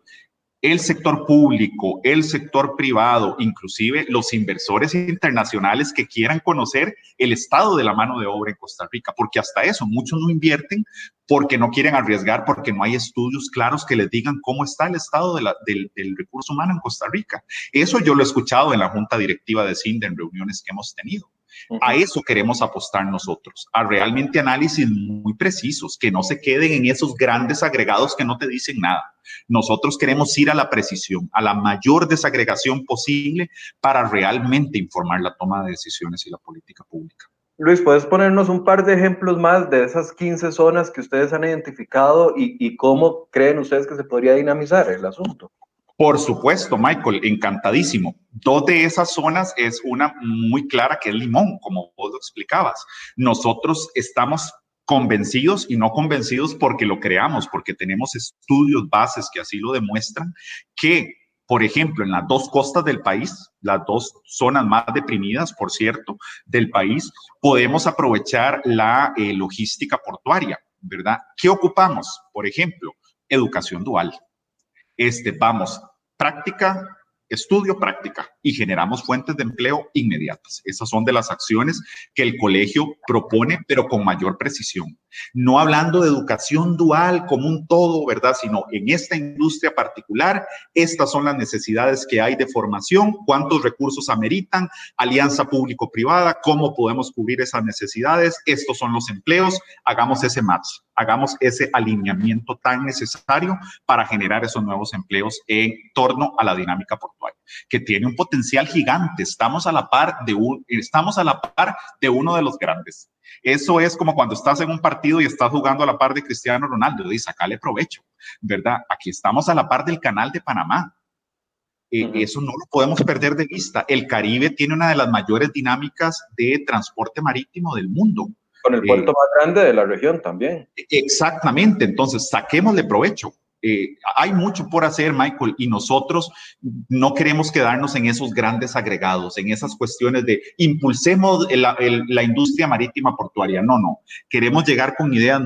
el sector público, el sector privado, inclusive los inversores internacionales que quieran conocer el estado de la mano de obra en Costa Rica, porque hasta eso muchos no invierten porque no quieren arriesgar, porque no hay estudios claros que les digan cómo está el estado del, del, recurso humano en Costa Rica. Eso yo lo he escuchado en la junta directiva de CINDE en reuniones que hemos tenido. A eso queremos apostar nosotros, a realmente análisis muy precisos, que no se queden en esos grandes agregados que no te dicen nada. Nosotros queremos ir a la precisión, a la mayor desagregación posible para realmente informar la toma de decisiones y la política pública. Luis, ¿puedes ponernos un par de ejemplos más de esas 15 zonas que ustedes han identificado y, y cómo creen ustedes que se podría dinamizar el asunto? Por supuesto, Michael, encantadísimo. Dos de esas zonas es una muy clara que es Limón, como vos lo explicabas. Nosotros estamos convencidos y no convencidos porque lo creamos, porque tenemos estudios bases que así lo demuestran, que, por ejemplo, en las dos costas del país, las dos zonas más deprimidas, por cierto, del país, podemos aprovechar la eh, logística portuaria, ¿verdad? ¿Qué ocupamos? Por ejemplo, educación dual este, vamos, práctica, estudio, práctica y generamos fuentes de empleo inmediatas. Esas son de las acciones que el colegio propone, pero con mayor precisión. No hablando de educación dual como un todo, ¿verdad? Sino en esta industria particular, estas son las necesidades que hay de formación, cuántos recursos ameritan, alianza público-privada, cómo podemos cubrir esas necesidades, estos son los empleos, hagamos ese match hagamos ese alineamiento tan necesario para generar esos nuevos empleos en torno a la dinámica portuaria, que tiene un potencial gigante. Estamos a la par de, un, estamos a la par de uno de los grandes. Eso es como cuando estás en un partido y estás jugando a la par de Cristiano Ronaldo y sacale provecho, ¿verdad? Aquí estamos a la par del canal de Panamá. Eh, eso no lo podemos perder de vista. El Caribe tiene una de las mayores dinámicas de transporte marítimo del mundo. Con el puerto más grande de la región también. Exactamente, entonces saquémosle provecho. Eh, hay mucho por hacer, Michael, y nosotros no queremos quedarnos en esos grandes agregados, en esas cuestiones de impulsemos la industria marítima portuaria. No, no. Queremos llegar con ideas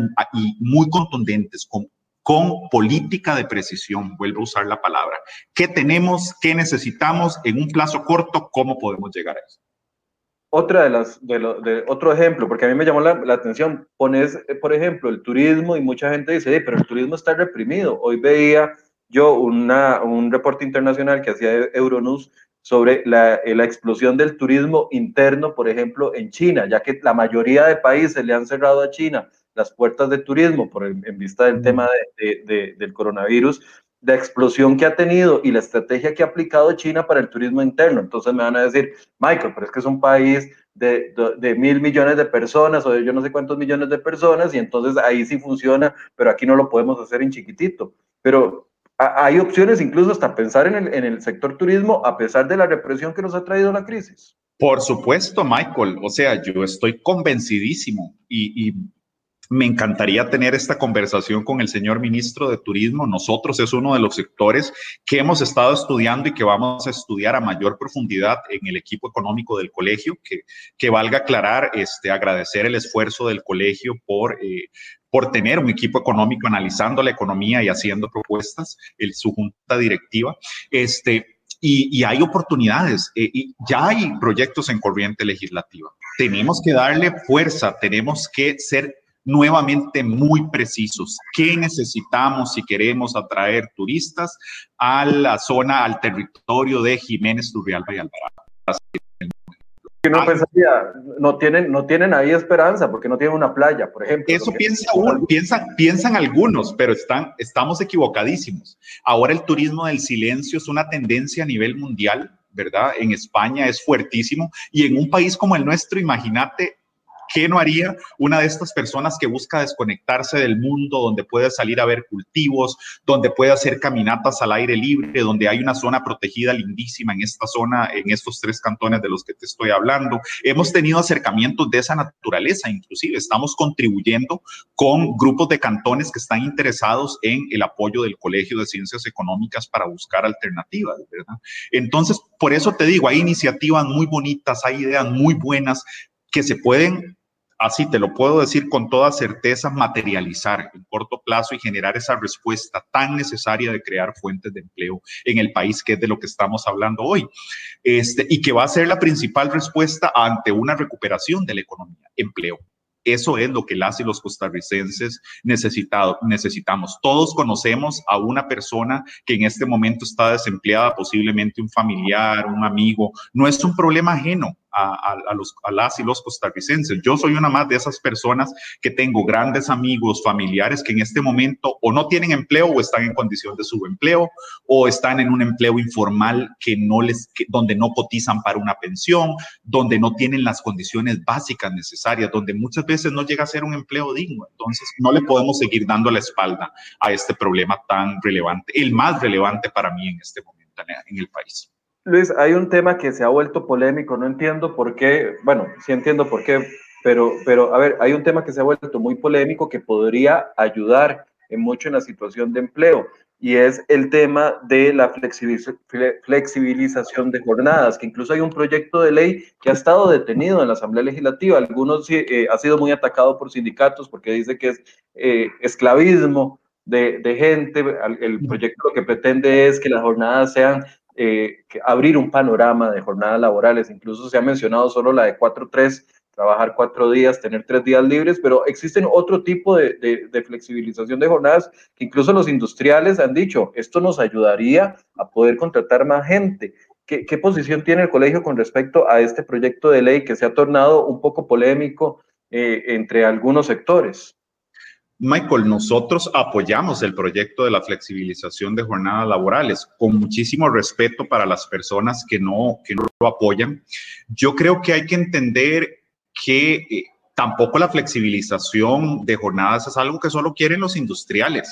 muy contundentes, con con política de precisión, vuelvo a usar la palabra. ¿Qué tenemos? ¿Qué necesitamos en un plazo corto? ¿Cómo podemos llegar a eso? Otra de las, de, otro ejemplo, porque a mí me llamó la, atención, pones, eh, por ejemplo, el turismo y mucha gente dice, pero el turismo está reprimido. Hoy veía yo una, un reporte internacional que hacía Euronews sobre la, eh, la, explosión del turismo interno, por ejemplo, en China, ya que la mayoría de países le han cerrado a China las puertas de turismo por en vista del tema de, del coronavirus, la explosión que ha tenido y la estrategia que ha aplicado China para el turismo interno. Entonces me van a decir, Michael, pero es que es un país de, de, mil millones de personas o de yo no sé cuántos millones de personas y entonces ahí sí funciona, pero aquí no lo podemos hacer en chiquitito. Pero hay opciones incluso hasta pensar en el, en el sector turismo a pesar de la represión que nos ha traído la crisis. Por supuesto, Michael. O sea, yo estoy convencidísimo y, y me encantaría tener esta conversación con el señor ministro de Turismo. Nosotros es uno de los sectores que hemos estado estudiando y que vamos a estudiar a mayor profundidad en el equipo económico del colegio, que, que valga aclarar, este, agradecer el esfuerzo del colegio por... Eh, por tener un equipo económico analizando la economía y haciendo propuestas, el, su junta directiva. Este, y, hay oportunidades, eh, y ya hay proyectos en corriente legislativa. Tenemos que darle fuerza, tenemos que ser nuevamente muy precisos. ¿Qué necesitamos si queremos atraer turistas a la zona, al territorio de Jiménez, Turrialba y Alvarado? no pensaría, no tienen, no tienen ahí esperanza porque no tienen una playa, por ejemplo. Eso piensa uno, piensan, piensan algunos, pero están, estamos equivocadísimos. Ahora el turismo del silencio es una tendencia a nivel mundial, ¿verdad? En España es fuertísimo y en un país como el nuestro, imagínate ¿Qué no haría una de estas personas que busca desconectarse del mundo, donde puede salir a ver cultivos, donde puede hacer caminatas al aire libre, donde hay una zona protegida lindísima en esta zona, en estos tres cantones de los que te estoy hablando? Hemos tenido acercamientos de esa naturaleza, inclusive estamos contribuyendo con grupos de cantones que están interesados en el apoyo del Colegio de Ciencias Económicas para buscar alternativas, ¿verdad? Entonces, por eso te digo, hay iniciativas muy bonitas, hay ideas muy buenas que se pueden así te lo puedo decir con toda certeza, materializar en corto plazo y generar esa respuesta tan necesaria de crear fuentes de empleo en el país, que es de lo que estamos hablando hoy, este, y que va a ser la principal respuesta ante una recuperación de la economía, empleo. Eso es lo que las y los costarricenses necesitado, necesitamos. Todos conocemos a una persona que en este momento está desempleada, posiblemente un familiar, un amigo. No es un problema ajeno a, los, a las y los costarricenses. Yo soy una más de esas personas que tengo grandes amigos, familiares que en este momento o no tienen empleo o están en condición de subempleo o están en un empleo informal que no les, donde no cotizan para una pensión, donde no tienen las condiciones básicas necesarias, donde muchas veces no llega a ser un empleo digno. Entonces, no le podemos seguir dando la espalda a este problema tan relevante, el más relevante para mí en este momento en el país. Luis, hay un tema que se ha vuelto polémico, no entiendo por qué, bueno, sí entiendo por qué, pero, pero a ver, hay un tema que se ha vuelto muy polémico que podría ayudar en mucho en la situación de empleo y es el tema de la flexibilización de jornadas, que incluso hay un proyecto de ley que ha estado detenido en la Asamblea Legislativa. Algunos eh, ha sido muy atacado por sindicatos porque dice que es eh, esclavismo de, de, gente. El proyecto lo que pretende es que las jornadas sean eh, abrir un panorama de jornadas laborales. Incluso se ha mencionado solo la de 4-3, trabajar cuatro días, tener tres días libres, pero existen otro tipo de, flexibilización de jornadas que incluso los industriales han dicho, esto nos ayudaría a poder contratar más gente. ¿Qué, qué posición tiene el colegio con respecto a este proyecto de ley que se ha tornado un poco polémico eh, entre algunos sectores? Michael, nosotros apoyamos el proyecto de la flexibilización de jornadas laborales con muchísimo respeto para las personas que no, que no lo apoyan. Yo creo que hay que entender que eh, tampoco la flexibilización de jornadas es algo que solo quieren los industriales.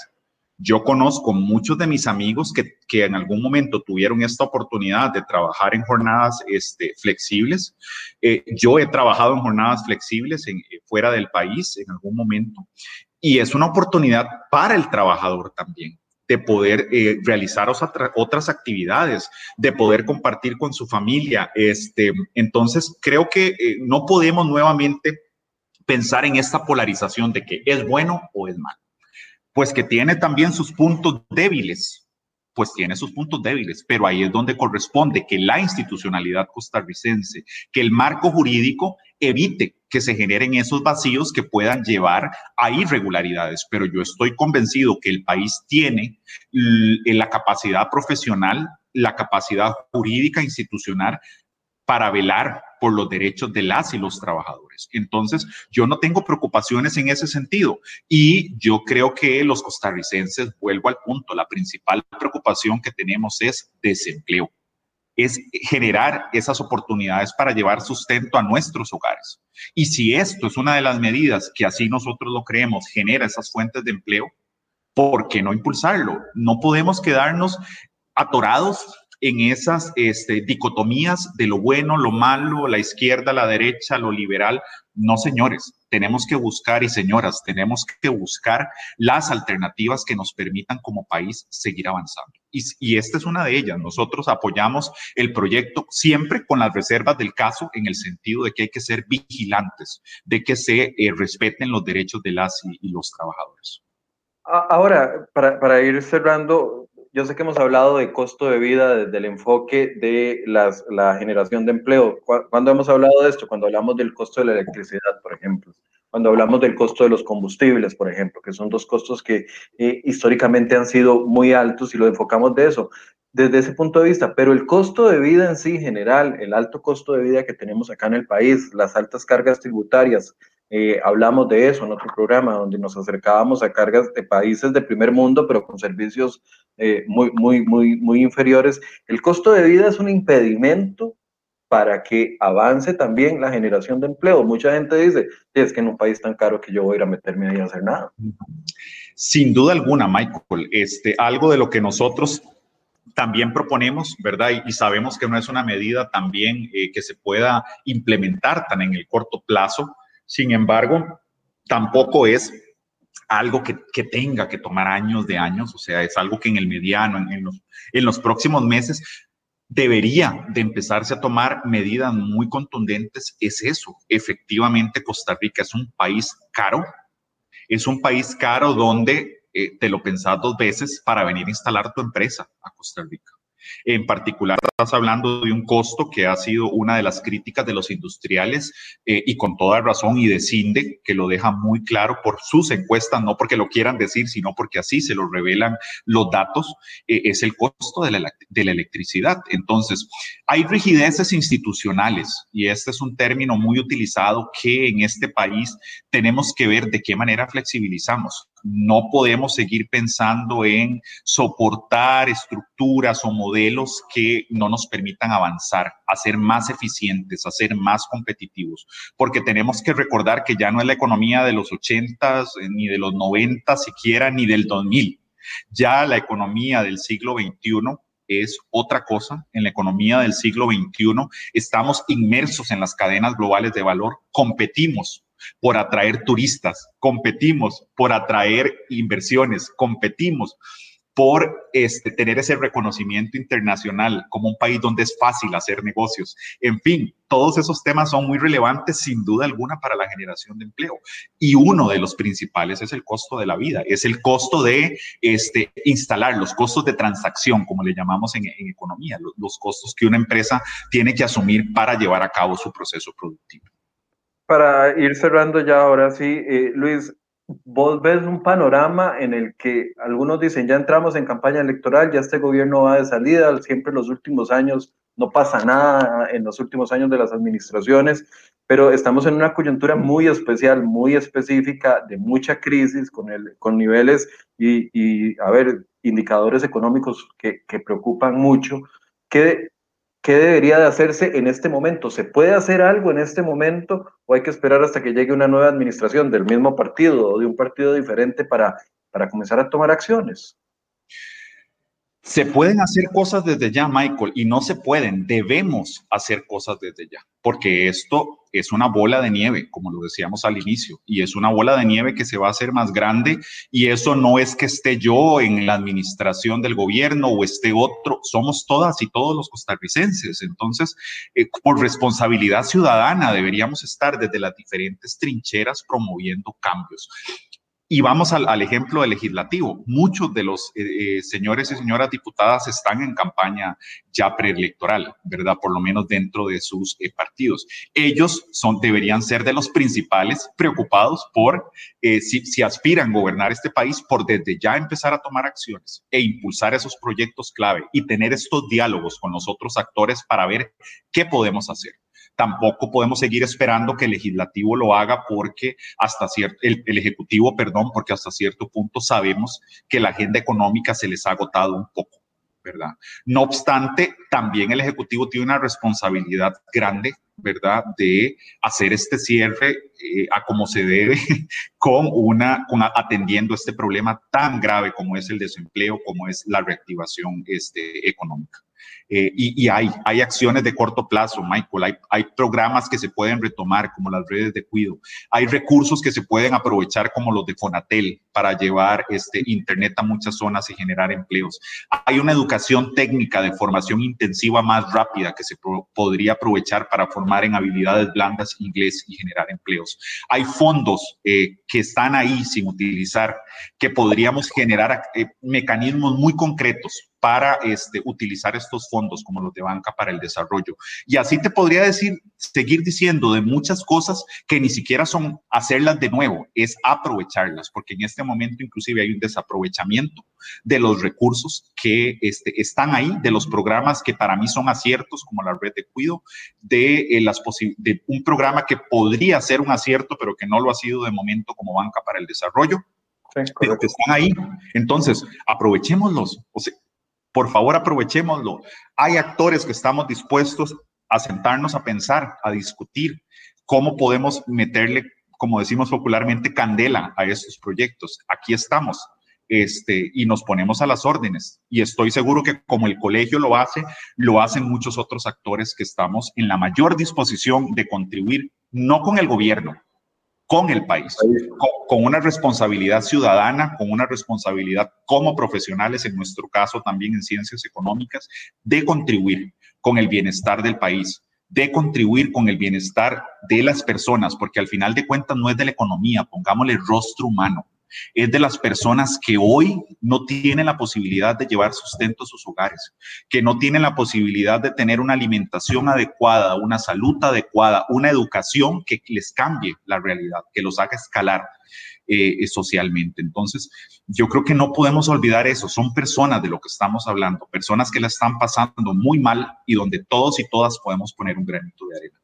Yo conozco muchos de mis amigos que, que, en algún momento tuvieron esta oportunidad de trabajar en jornadas este, flexibles. Eh, yo he trabajado en jornadas flexibles en, eh, fuera del país en algún momento y es una oportunidad para el trabajador también de poder eh, realizar otras actividades, de poder compartir con su familia. Este, entonces, creo que eh, no podemos nuevamente pensar en esta polarización de que es bueno o es malo. pues que tiene también sus puntos débiles, pues tiene sus puntos débiles, pero ahí es donde corresponde que la institucionalidad costarricense, que el marco jurídico evite que se generen esos vacíos que puedan llevar a irregularidades. Pero yo estoy convencido que el país tiene la capacidad profesional, la capacidad jurídica institucional para velar por los derechos de las y los trabajadores. Entonces, yo no tengo preocupaciones en ese sentido y yo creo que los costarricenses, vuelvo al punto, la principal preocupación que tenemos es desempleo, es generar esas oportunidades para llevar sustento a nuestros hogares. Y si esto es una de las medidas que así nosotros lo creemos, genera esas fuentes de empleo, ¿por qué no impulsarlo? No podemos quedarnos atorados en esas este, dicotomías de lo bueno, lo malo, la izquierda, la derecha, lo liberal. No, señores, tenemos que buscar y señoras, tenemos que buscar las alternativas que nos permitan como país seguir avanzando. Y, esta es una de ellas. Nosotros apoyamos el proyecto siempre con las reservas del caso en el sentido de que hay que ser vigilantes, de que se eh, respeten los derechos de las y, los trabajadores. Ahora, para, para ir cerrando, yo sé que hemos hablado de costo de vida desde el enfoque de las, la generación de empleo. ¿Cuándo hemos hablado de esto? Cuando hablamos del costo de la electricidad, por ejemplo. Cuando hablamos del costo de los combustibles, por ejemplo, que son dos costos que eh, históricamente han sido muy altos y lo enfocamos de eso, desde ese punto de vista. Pero el costo de vida en sí, general, el alto costo de vida que tenemos acá en el país, las altas cargas tributarias, eh, hablamos de eso en otro programa donde nos acercábamos a cargas de países de primer mundo, pero con servicios eh, muy, muy, muy, muy inferiores. El costo de vida es un impedimento para que avance también la generación de empleo. Mucha gente dice, es que en un país tan caro que yo voy a ir a meterme ahí a hacer nada. Sin duda alguna, Michael, este, algo de lo que nosotros también proponemos, ¿verdad? Y, sabemos que no es una medida también eh, que se pueda implementar tan en el corto plazo, sin embargo, tampoco es algo que, tenga que tomar años de años, o sea, es algo que en el mediano, en, los, en los próximos meses, debería de empezarse a tomar medidas muy contundentes. Es eso, efectivamente Costa Rica es un país caro, es un país caro donde eh, te lo pensás dos veces para venir a instalar tu empresa a Costa Rica. En particular, estás hablando de un costo que ha sido una de las críticas de los industriales eh, y con toda razón y de CINDE, que lo deja muy claro por sus encuestas, no porque lo quieran decir, sino porque así se lo revelan los datos, eh, es el costo de la, de la electricidad. Entonces, hay rigideces institucionales y este es un término muy utilizado que en este país tenemos que ver de qué manera flexibilizamos no podemos seguir pensando en soportar estructuras o modelos que no nos permitan avanzar, a ser más eficientes, a ser más competitivos, porque tenemos que recordar que ya no es la economía de los 80 eh, ni de los 90 siquiera, ni del 2000. Ya la economía del siglo XXI es otra cosa. En la economía del siglo XXI estamos inmersos en las cadenas globales de valor, competimos por atraer turistas, competimos por atraer inversiones, competimos por este, tener ese reconocimiento internacional como un país donde es fácil hacer negocios. En fin, todos esos temas son muy relevantes sin duda alguna para la generación de empleo. Y uno de los principales es el costo de la vida, es el costo de este, instalar, los costos de transacción, como le llamamos en, economía, los costos que una empresa tiene que asumir para llevar a cabo su proceso productivo para ir cerrando ya ahora sí, eh, Luis, vos ves un panorama en el que algunos dicen, ya entramos en campaña electoral, ya este gobierno va de salida, siempre en los últimos años no pasa nada en los últimos años de las administraciones, pero estamos en una coyuntura muy especial, muy específica, de mucha crisis, con, el, con niveles y, y, a ver, indicadores económicos que, que preocupan mucho. ¿Qué, ¿Qué debería de hacerse en este momento? ¿Se puede hacer algo en este momento o hay que esperar hasta que llegue una nueva administración del mismo partido o de un partido diferente para, para comenzar a tomar acciones? Se pueden hacer cosas desde ya, Michael, y no se pueden, debemos hacer cosas desde ya, porque esto es una bola de nieve, como lo decíamos al inicio, y es una bola de nieve que se va a hacer más grande, y eso no es que esté yo en la administración del gobierno o esté otro, somos todas y todos los costarricenses. Entonces, eh, por responsabilidad ciudadana deberíamos estar desde las diferentes trincheras promoviendo cambios. Y vamos al, ejemplo del legislativo. Muchos de los eh, eh, señores y señoras diputadas están en campaña ya preelectoral, ¿verdad? Por lo menos dentro de sus eh, partidos. Ellos son, deberían ser de los principales preocupados por si, si aspiran a gobernar este país, por desde ya empezar a tomar acciones e impulsar esos proyectos clave y tener estos diálogos con los otros actores para ver qué podemos hacer tampoco podemos seguir esperando que el legislativo lo haga porque hasta cierto, el, ejecutivo, perdón, porque hasta cierto punto sabemos que la agenda económica se les ha agotado un poco. ¿verdad? No obstante, también el Ejecutivo tiene una responsabilidad grande, ¿verdad?, de hacer este cierre eh, a como se debe, con una, con atendiendo este problema tan grave como es el desempleo, como es la reactivación este, económica. Eh, y, hay, acciones de corto plazo, Michael, hay, hay programas que se pueden retomar como las redes de cuido, hay recursos que se pueden aprovechar como los de Fonatel para llevar este Internet a muchas zonas y generar empleos. Hay una educación técnica de formación intensiva más rápida que se podría aprovechar para formar en habilidades blandas, inglés y generar empleos. Hay fondos eh, que están ahí sin utilizar, que podríamos generar eh, mecanismos muy concretos para este, utilizar estos fondos como los de banca para el desarrollo. Y así te podría decir, seguir diciendo de muchas cosas que ni siquiera son hacerlas de nuevo, es aprovecharlas, porque en este momento inclusive hay un desaprovechamiento de los recursos que este, están ahí, de los programas que para mí son aciertos, como la red de cuido, de, eh, las de un programa que podría ser un acierto, pero que no lo ha sido de momento como banca para el desarrollo. pero que están ahí. Entonces, aprovechémoslos. O sea, por favor, aprovechémoslo. Hay actores que estamos dispuestos a sentarnos a pensar, a discutir cómo podemos meterle, como decimos popularmente, candela a estos proyectos. Aquí estamos. Este, y nos ponemos a las órdenes. Y estoy seguro que como el colegio lo hace, lo hacen muchos otros actores que estamos en la mayor disposición de contribuir, no con el gobierno, con el país, con, una responsabilidad ciudadana, con una responsabilidad como profesionales, en nuestro caso también en ciencias económicas, de contribuir con el bienestar del país, de contribuir con el bienestar de las personas, porque al final de cuentas no es de la economía, pongámosle rostro humano, es de las personas que hoy no tienen la posibilidad de llevar sustento a sus hogares, que no tienen la posibilidad de tener una alimentación adecuada, una salud adecuada, una educación que les cambie la realidad, que los haga escalar. Eh, socialmente. Entonces, yo creo que no podemos olvidar eso. Son personas de lo que estamos hablando, personas que la están pasando muy mal y donde todos y todas podemos poner un granito de arena.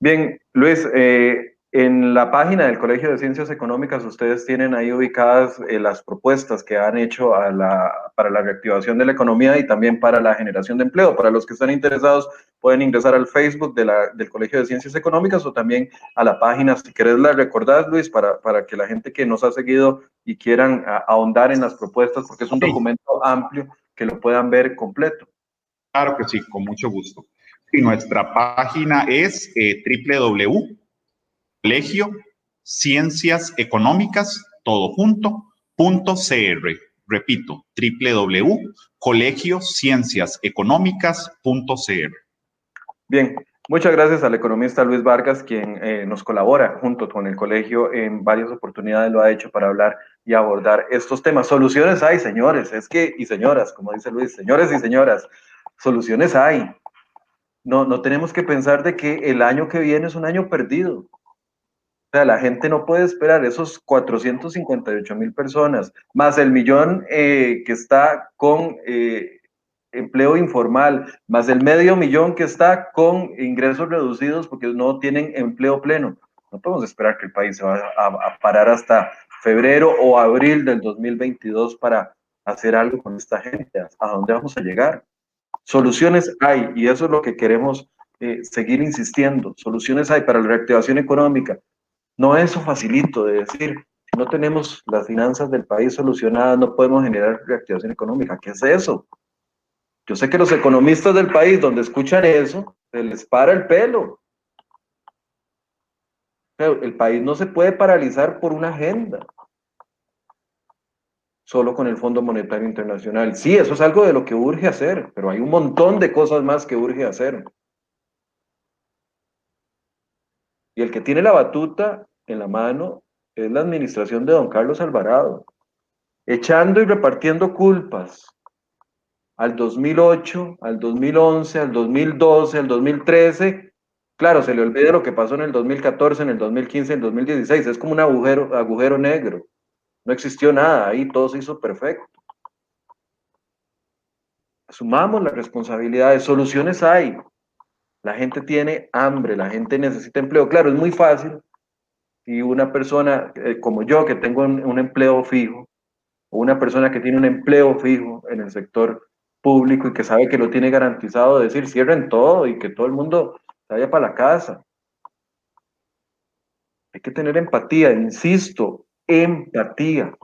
Bien, Luis, eh, en la página del Colegio de Ciencias Económicas ustedes tienen ahí ubicadas eh, las propuestas que han hecho a la, para la reactivación de la economía y también para la generación de empleo. Para los que están interesados pueden ingresar al Facebook de la, del Colegio de Ciencias Económicas o también a la página, si querés la recordás Luis, para, para que la gente que nos ha seguido y quieran ahondar en las propuestas, porque es un documento amplio que lo puedan ver completo. Claro que sí, con mucho gusto. Y nuestra página es eh, www Colegio Ciencias Económicas, todo junto, punto CR. Repito, www.colegiocienciaseconómicas.cr. Bien, muchas gracias al economista Luis Vargas, quien eh, nos colabora junto con el colegio en varias oportunidades, lo ha hecho para hablar y abordar estos temas. Soluciones hay, señores, es que, y señoras, como dice Luis, señores y señoras, soluciones hay. No, no tenemos que pensar de que el año que viene es un año perdido. O sea, la gente no puede esperar esos 458 mil personas, más el millón eh, que está con eh, empleo informal, más el medio millón que está con ingresos reducidos porque no tienen empleo pleno. No podemos esperar que el país se vaya a, parar hasta febrero o abril del 2022 para hacer algo con esta gente. ¿A dónde vamos a llegar? Soluciones hay y eso es lo que queremos eh, seguir insistiendo. Soluciones hay para la reactivación económica, no es eso facilito de decir, no tenemos las finanzas del país solucionadas, no podemos generar reactivación económica. ¿Qué es eso? Yo sé que los economistas del país, donde escuchan eso, se les para el pelo. El país no se puede paralizar por una agenda, solo con el Fondo Monetario Internacional. Sí, eso es algo de lo que urge hacer, pero hay un montón de cosas más que urge hacer. Y el que tiene la batuta en la mano es la administración de don Carlos Alvarado, echando y repartiendo culpas al 2008, al 2011, al 2012, al 2013. Claro, se le olvida lo que pasó en el 2014, en el 2015, en el 2016. Es como un agujero, agujero negro. No existió nada, ahí todo se hizo perfecto. Asumamos las responsabilidades, soluciones hay. La gente tiene hambre, la gente necesita empleo. Claro, es muy fácil y una persona eh, como yo que tengo un, empleo fijo, o una persona que tiene un empleo fijo en el sector público y que sabe que lo tiene garantizado, decir cierren todo y que todo el mundo vaya para la casa. Hay que tener empatía, insisto, empatía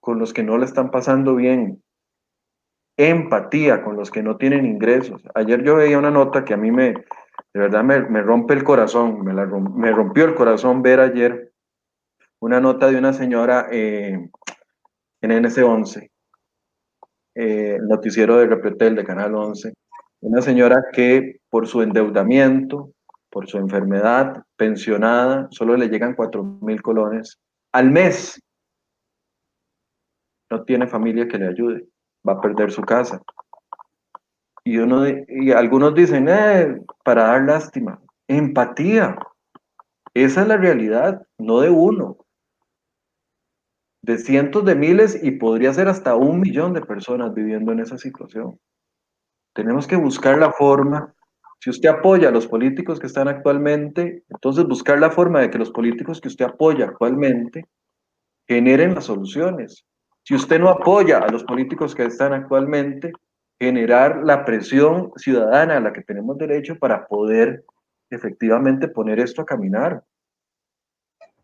con los que no le están pasando bien, empatía con los que no tienen ingresos. Ayer yo veía una nota que a mí me, de verdad me, rompe el corazón, me, me, rompió el corazón ver ayer una nota de una señora eh, en NS11, eh, noticiero de Repretel de Canal 11, una señora que por su endeudamiento, por su enfermedad, pensionada, solo le llegan cuatro mil colones al mes. No tiene familia que le ayude va a perder su casa. Y, uno, y algunos dicen, eh, para dar lástima, empatía. Esa es la realidad, no de uno, de cientos de miles y podría ser hasta un millón de personas viviendo en esa situación. Tenemos que buscar la forma, si usted apoya a los políticos que están actualmente, entonces buscar la forma de que los políticos que usted apoya actualmente generen las soluciones. Si usted no apoya a los políticos que están actualmente, generar la presión ciudadana a la que tenemos derecho para poder efectivamente poner esto a caminar.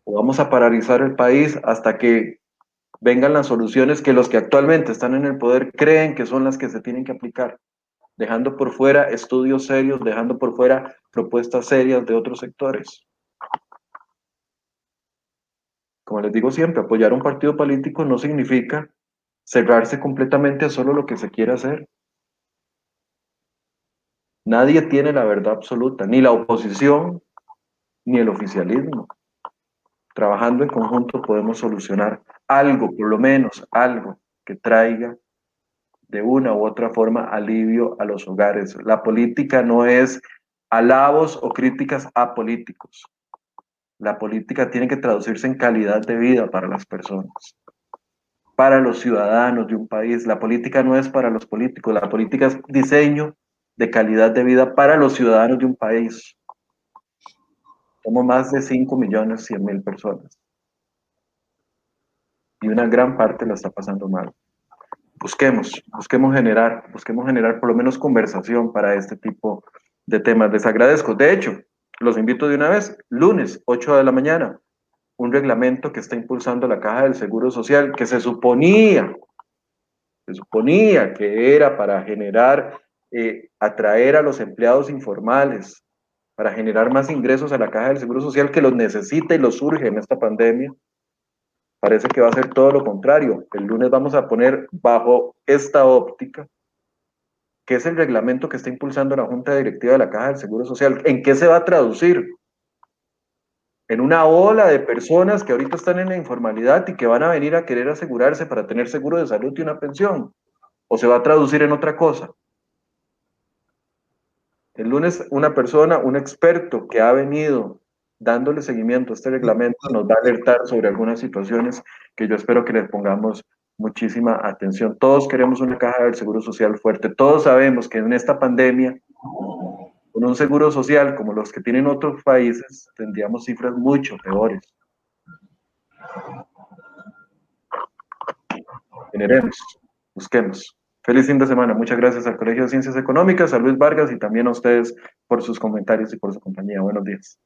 O vamos a paralizar el país hasta que vengan las soluciones que los que actualmente están en el poder creen que son las que se tienen que aplicar, dejando por fuera estudios serios, dejando por fuera propuestas serias de otros sectores como les digo siempre, apoyar un partido político no significa cerrarse completamente a solo lo que se quiere hacer. Nadie tiene la verdad absoluta, ni la oposición, ni el oficialismo. Trabajando en conjunto podemos solucionar algo, por lo menos algo, que traiga de una u otra forma alivio a los hogares. La política no es alabos o críticas a políticos. La política tiene que traducirse en calidad de vida para las personas, para los ciudadanos de un país. La política no es para los políticos, la política es diseño de calidad de vida para los ciudadanos de un país. Somos más de 5 millones 100 mil personas. Y una gran parte la está pasando mal. Busquemos, busquemos generar, busquemos generar por lo menos conversación para este tipo de temas. Les agradezco. De hecho, los invito de una vez, lunes, 8 de la mañana, un reglamento que está impulsando la Caja del Seguro Social, que se suponía, se suponía que era para generar, eh, atraer a los empleados informales, para generar más ingresos a la Caja del Seguro Social que los necesita y los surge en esta pandemia. Parece que va a ser todo lo contrario. El lunes vamos a poner bajo esta óptica que es el reglamento que está impulsando la Junta Directiva de la Caja del Seguro Social. ¿En qué se va a traducir? En una ola de personas que ahorita están en la informalidad y que van a venir a querer asegurarse para tener seguro de salud y una pensión. ¿O se va a traducir en otra cosa? El lunes una persona, un experto que ha venido dándole seguimiento a este reglamento, nos va a alertar sobre algunas situaciones que yo espero que les pongamos muchísima atención. Todos queremos una caja del Seguro Social fuerte. Todos sabemos que en esta pandemia, con un seguro social como los que tienen otros países, tendríamos cifras mucho peores. Generemos, busquemos. Feliz fin de semana. Muchas gracias al Colegio de Ciencias Económicas, a Luis Vargas y también a ustedes por sus comentarios y por su compañía. Buenos días.